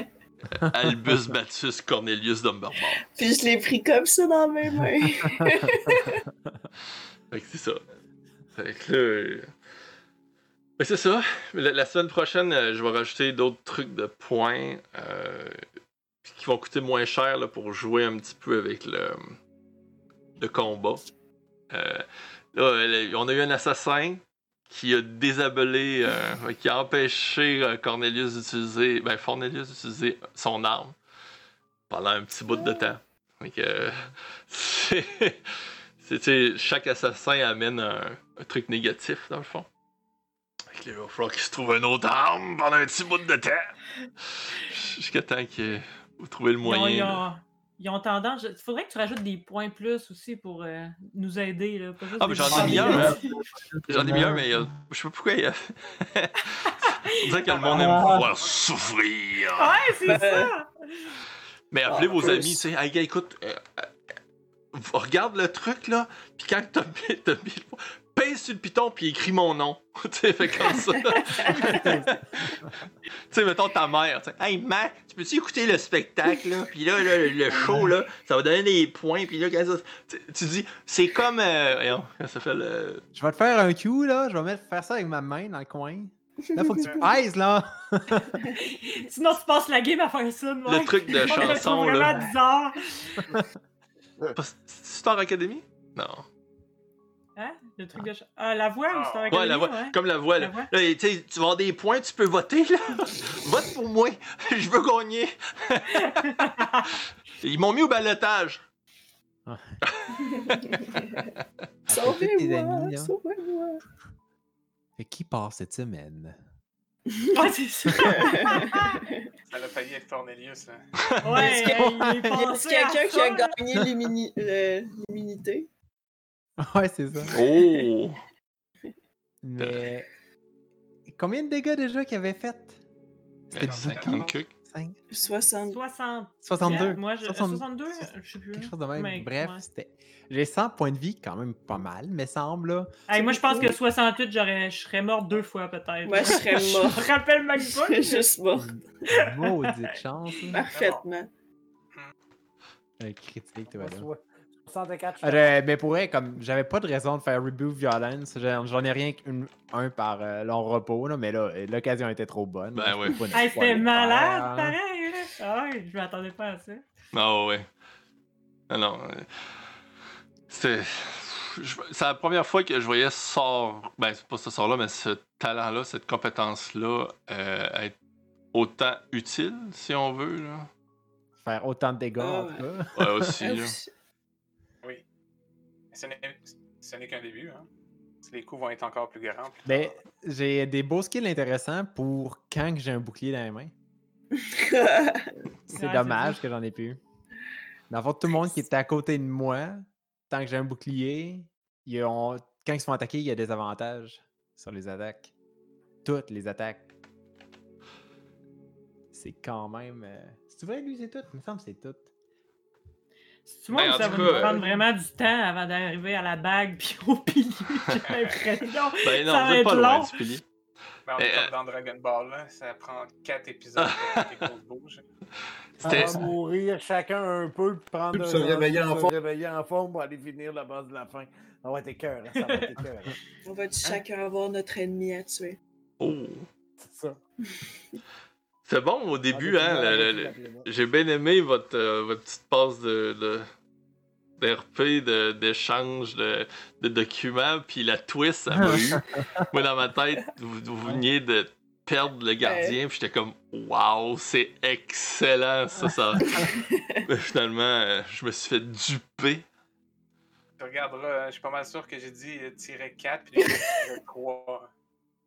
Albus Batus Cornelius Dumberbard. Puis je l'ai pris comme ça dans mes mains. Fait que c'est ça. Là. euh, que c'est ça. La, semaine prochaine, euh, je vais rajouter d'autres trucs de points euh, qui vont coûter moins cher là, pour jouer un petit peu avec le, le combat. Là, on a eu un assassin qui a désabellé, euh, qui a empêché Cornelius d'utiliser, ben Cornelius d'utiliser son arme pendant un petit bout de temps. Euh, c'est, chaque assassin amène un, un truc négatif dans le fond. Fait que là, il va falloir qu'il se trouve une autre arme pendant un petit bout de temps. Jusqu'à temps que vous trouvez le Ils ont, moyen. ils ont- ils ont tendance. Il faudrait que tu rajoutes des points plus aussi pour euh, nous aider. Là, pas juste Ah, mais j'en ai mis un. J'en ai mis un, mais euh, je sais pas pourquoi il y a. On dirait que le monde aime pouvoir souffrir. Ouais, c'est ça! Mais appelez Ah, vos plus. amis, tu sais, hey gars, écoute, euh, euh, regarde le truc là, puis quand t'as mis, t'as mis le- pèse sur le piton puis il écrit mon nom. tu sais, fait comme ça. tu sais, mettons ta mère. tu sais, Hey, ma, tu peux-tu écouter le spectacle, là? Puis là, là, le show, là, ça va donner des points. Puis là, quand ça- tu, tu dis, c'est comme. Euh, ça fait le. Je vais te faire un cue, là. Je vais mettre, faire ça avec ma main dans le coin. Là, faut que tu pèses, là. Sinon, tu passes la game à faire ça. de Le truc de Moi, je le trouve chanson, vraiment là. bizarre. Star Academy? Non. Hein? Le truc de. ch- Ah, la voix ou Ah. Star Ouais, Academy, la voix. ouais. Comme la voix, là. La voix. Là, tu vas avoir des points, tu peux voter, là. Vote pour moi. Je veux gagner. Ils m'ont mis au balotage. Sauvez-moi, amis, là. sauvez-moi. Qui part cette semaine? Ouais, c'est ça. Ça a failli être Cornelius. Hein. Ouais, Est-ce qu'il hey, il est Y a passé quelqu'un qui a gagné euh, l'immunité? Ouais, c'est ça. Oh! Mais. Combien de dégâts déjà qu'il avait fait? C'était Ben, 50 cucs. 5, 60. 60. 62. Moi, je, 60 62, je sais plus. Quelque chose de même. Mais, Bref, ouais. c'était. J'ai 100 points de vie, quand même pas mal, mais semble là. Hey, moi, je pense que 68, j'aurais, je serais mort deux fois peut-être. Moi, je serais mort. Je me rappelle même Je pas. serais juste mort. Maudite chance. Parfaitement. Un critique, toi, là. Soit- 64 Ah, je- mais pour vrai, comme j'avais pas de raison de faire reboot violence, j'en j'en ai rien qu'un un par euh, long repos, là, mais là, l'occasion était trop bonne. Ben ouais. Hey, c'était malade, faire. pareil. Ah ouais, je m'attendais pas à ça. Ah ouais. Ah non. euh, C'était. je- C'est la première fois que je voyais ce sort. Ben, c'est pas ce sort-là, mais ce talent-là, cette compétence-là, euh, être autant utile, si on veut. Là. Faire autant de dégâts, Ah. Ouais, aussi. là. Ce n'est qu'un début. Hein. Les coups vont être encore plus grands. plus Ben, j'ai des beaux skills intéressants pour quand que j'ai un bouclier dans les mains. C'est Ouais, dommage que j'en ai plus. Dans le fond, tout le monde qui était à côté de moi, tant que j'ai un bouclier, ils ont... quand ils se font attaquer, il y a des avantages sur les attaques. Toutes les attaques. C'est quand même. euh, C'est vrai, lui, c'est tout. Il me semble que c'est tout. Tu vois, Ben, en ça va cas, nous euh, prendre vraiment du temps avant d'arriver à la bague puis au pilier. J'ai l'impression. Ben non, Ça va pas être loin long. du pilier. Ben, on est euh, comme dans Dragon Ball. Là. Ça prend 4 épisodes pour que les bougent. C'était. On va mourir chacun un peu, puis prendre Puis un se réveiller en se forme. réveiller en forme pour aller finir la base de la fin. Ça va être cœur, ça va être cœur. On va chacun avoir notre ennemi à tuer? Oh! C'est ça. C'est bon au début, hein. le- le- le- J'ai bien aimé votre, euh, votre petite passe de, de d'RP, de- d'échange de, de documents, puis la twist, ça m'a eu. Moi, dans ma tête, vous, vous veniez de perdre le gardien, puis j'étais comme, waouh, c'est excellent, ça, ça. Mais finalement, euh, je me suis fait duper. Tu regarderas, euh, je suis pas mal sûr que j'ai dit tirer 4 puis j'ai tiré 3.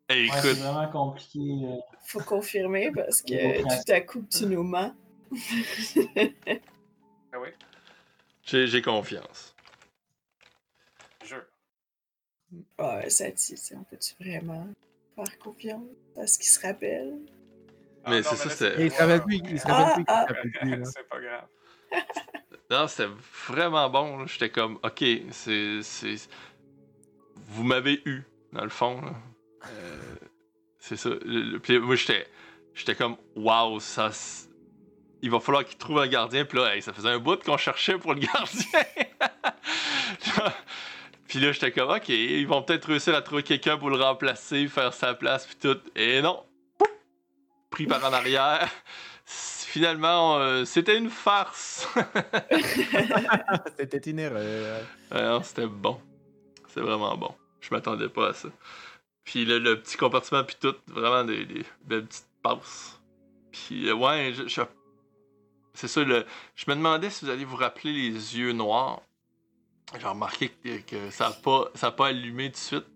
Hey, Ouais, c'est écoute, vraiment compliqué. euh. Faut confirmer parce que tout à coup, tu nous mens. Ah oui, j'ai j'ai confiance. jeu. Ouais, ça dit, on peut-tu vraiment faire confiance à ce qu'il se rappelle? Mais Ah, c'est non, ça, là, c'est- il se rappelle plus, il se rappelle plus qu'il Ah, se rappelle plus, là. C'est pas grave. Non, c'était vraiment bon. J'étais comme, ok, c'est. c'est- Vous m'avez eu, dans le fond. là. Euh, c'est ça. Le- moi, j'étais. J'étais comme, waouh, ça. Il va falloir qu'il trouve un gardien. Puis là, hey, ça faisait un bout qu'on cherchait pour le gardien. puis là, j'étais comme, ok, ils vont peut-être réussir à trouver quelqu'un pour le remplacer, faire sa place, puis tout. Et non. Pris par en arrière. Finalement, euh, c'était une farce. C'était une erreur. Non, c'était bon. C'est vraiment bon. Je m'attendais pas à ça. Puis le, le petit compartiment, puis tout, vraiment des, des belles petites passes. Puis euh, ouais, je, je- c'est ça, le, je me demandais si vous alliez vous rappeler les yeux noirs. J'ai remarqué que, que ça n'a pas, ça a pas allumé tout de suite.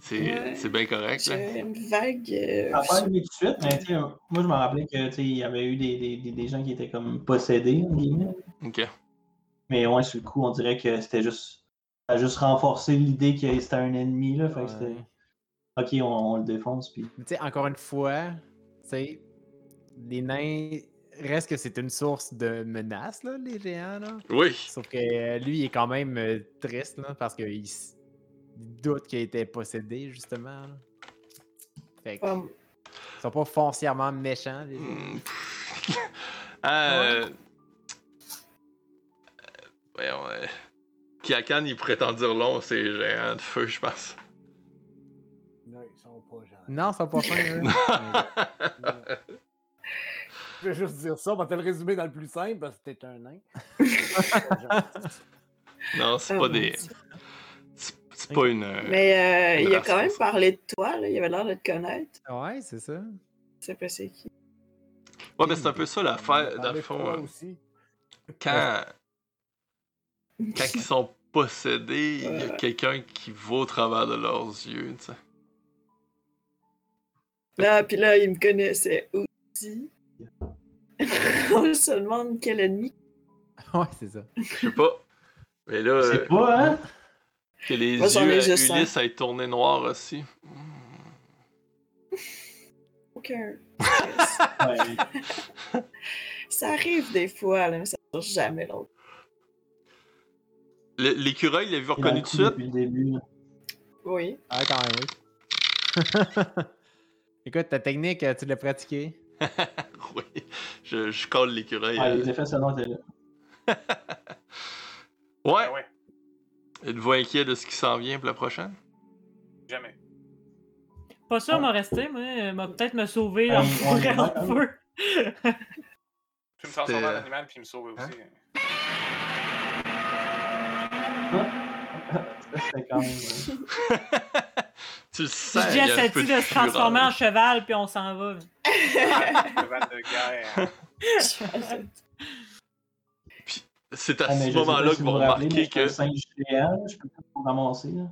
C'est Ouais. bien correct. une vague. euh, Ça a pas allumé tout de suite, mais tu sais, moi je me rappelais que tu sais, il y avait eu des, des, des, des gens qui étaient comme possédés, guillemets. Ok. Mais ouais, sur le coup, on dirait que c'était juste. Ça a juste renforcé l'idée que c'était un ennemi, là. Fait que c'était. Ouais. Ok, on, on le défonce, puis. Mais Tu sais, encore une fois, tu sais, les nains reste que c'est une source de menace, là, les géants, là. Oui. Sauf que euh, lui, il est quand même euh, triste, là, parce qu'il s- doute qu'il était possédé, justement. là. Fait que, ils sont pas foncièrement méchants, les gens. Hmm. euh... euh, Voyons, euh... Kiakan, il pourrait t'en dire long, c'est géant de feu, je pense. Non, ils sont pas gentils. Non, ils sont pas fins, eux. Je vais juste dire ça, on va te le résumer dans le plus simple parce que t'es un nain. non, c'est pas des. C'est c'est pas une. euh, Mais euh, Une il a quand même parlé de toi, là. Il avait l'air de te connaître. Ouais, c'est ça. Sais pas c'est qui. Ouais, mais c'est un peu ça l'affaire, dans le fond. toi euh, aussi. Quand. Quand ils sont possédés, il y a quelqu'un qui va au travers de leurs yeux, tu sais. Là, puis là, il me connaissait aussi. On se demande quel ennemi. Ouais, c'est ça. Je sais pas. Mais là, C'est euh, pas, hein? que les Moi, yeux à. Ulysse aient tourné noir aussi. Aucun. Ouais. Ça arrive des fois, là, mais ça ne jamais l'autre. L'écureuil, il l'a vu Il est dans reconnu tout de suite? Depuis le début. là. Oui. Ah, quand même, oui. Écoute, ta technique, euh, tu l'as pratiquée? oui, je, je colle l'écureuil. Ouais, euh. les effets sonores étaient là. Ouais, Ah ouais, êtes-vous inquiet de ce qui s'en vient pour la prochaine? jamais. Pas sûr, m'a resté, moi. euh, m'a peut-être me sauver Euh, en en feu. Tu me transformer en animal puis me sauver aussi. C'était quand même. Tu le Je dis il y à a un peu Sati de de se transformer en cheval, puis on s'en va. Cheval de guerre. C'est à Ah, ce moment-là si vous vous que... singe géant, je peux pas vous ramasser. Là.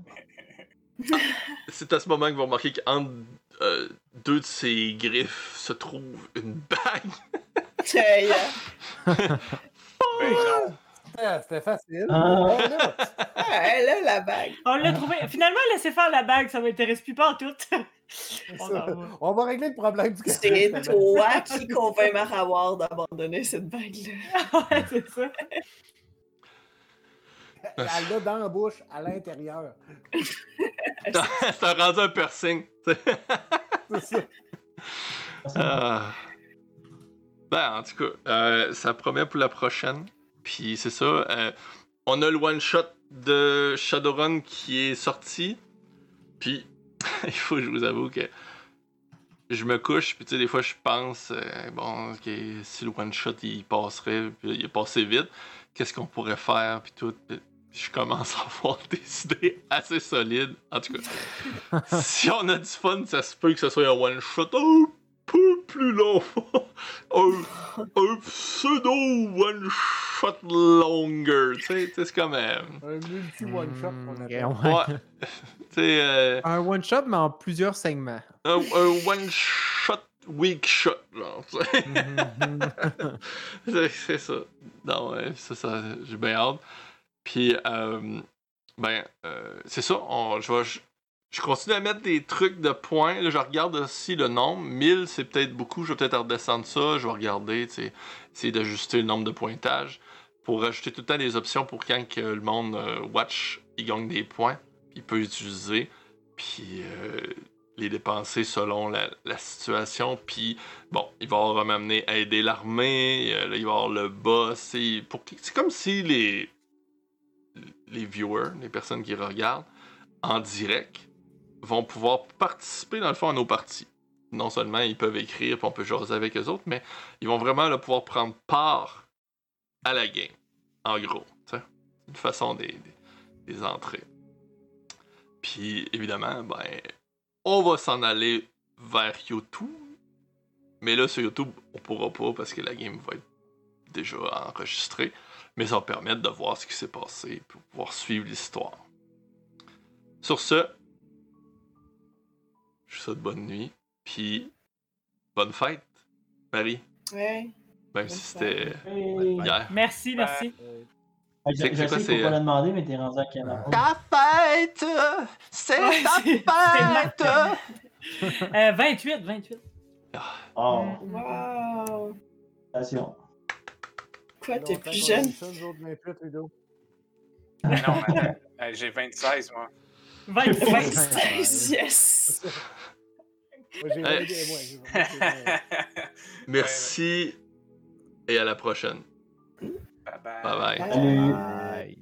C'est à ce moment qu'ils vont remarquer qu'entre euh, deux de ses griffes se trouve une bague. Hey. Ah, C'était facile. Ah. Ouais, là. ah, elle a la bague. On l'a trouvé. Finalement, laissez faire la bague, ça m'intéresse plus pas en tout. on en va. On va régler le problème du C'est toi qui convainc Marawar d'abandonner cette bague-là. ouais, c'est ça. Elle l'a dans la bouche, à l'intérieur. Ça a rendu un piercing. C'est ça. Ah. Ben, en tout cas, euh, ça promet pour la prochaine. Puis c'est ça. euh, on a le one-shot de Shadowrun qui est sorti. Puis, il faut que je vous avoue que je me couche, puis tu sais, des fois je pense, euh, bon, ok, si le one-shot il passerait, puis il est passé vite, qu'est-ce qu'on pourrait faire, puis tout. Puis je commence à avoir des idées assez solides. En tout cas, si on a du fun, ça se peut que ce soit un one-shot un peu plus long. un, un pseudo one-shot longer. Tu c'est quand même. Un qu'on Mm, appelle. ouais. Ouais. tu sais, euh, Un one-shot, mais en plusieurs segments. un, un one-shot weak shot. Mhm. c'est c'est ça. Non, ouais, ça, ça j'ai bien hâte. Puis, euh, ben, euh, c'est ça. On, je, vais, je, continue à mettre des trucs de points. Là, je regarde aussi le nombre. 1000, c'est peut-être beaucoup. Je vais peut-être redescendre ça. Je vais regarder, essayer d'ajuster le nombre de pointages pour rajouter tout le temps des options pour quand que le monde euh, watch, il gagne des points. Il peut utiliser. Puis, euh, les dépenser selon la, la situation. Puis, bon, il va m'amener à aider l'armée, euh, il va avoir le boss. pour C'est comme si les, les viewers, les personnes qui regardent en direct, vont pouvoir participer dans le fond à nos parties. Non seulement ils peuvent écrire, puis on peut jaser avec eux autres, mais ils vont vraiment pouvoir prendre part à la game. En gros, sais. Une façon des, des, des entrées. Puis évidemment, ben, on va s'en aller vers YouTube. Mais là, sur YouTube, on pourra pas parce que la game va être déjà enregistrée. Mais ça va permettre de voir ce qui s'est passé pour pouvoir suivre l'histoire. Sur ce, je vous souhaite bonne nuit. Puis, bonne fête, Marie. Ouais. Même Bonne si c'était Hey. hier. Merci, merci. Euh, Je, c'est je quoi, sais c'est, qu'il faut pas euh, le demander, mais t'es rendu à quelle heure? Ta fête! C'est Ouais, ta fête! Euh, 28, 28. Oh, Wow. attention. Quoi, t'es plus qu'on jeune? eu ça, nous autres, 28, Ludo. Mais non, mais attends, euh, j'ai 26, moi. 25. 26, yes! Merci et à la prochaine. Bye bye. Bye bye. Salut. Bye.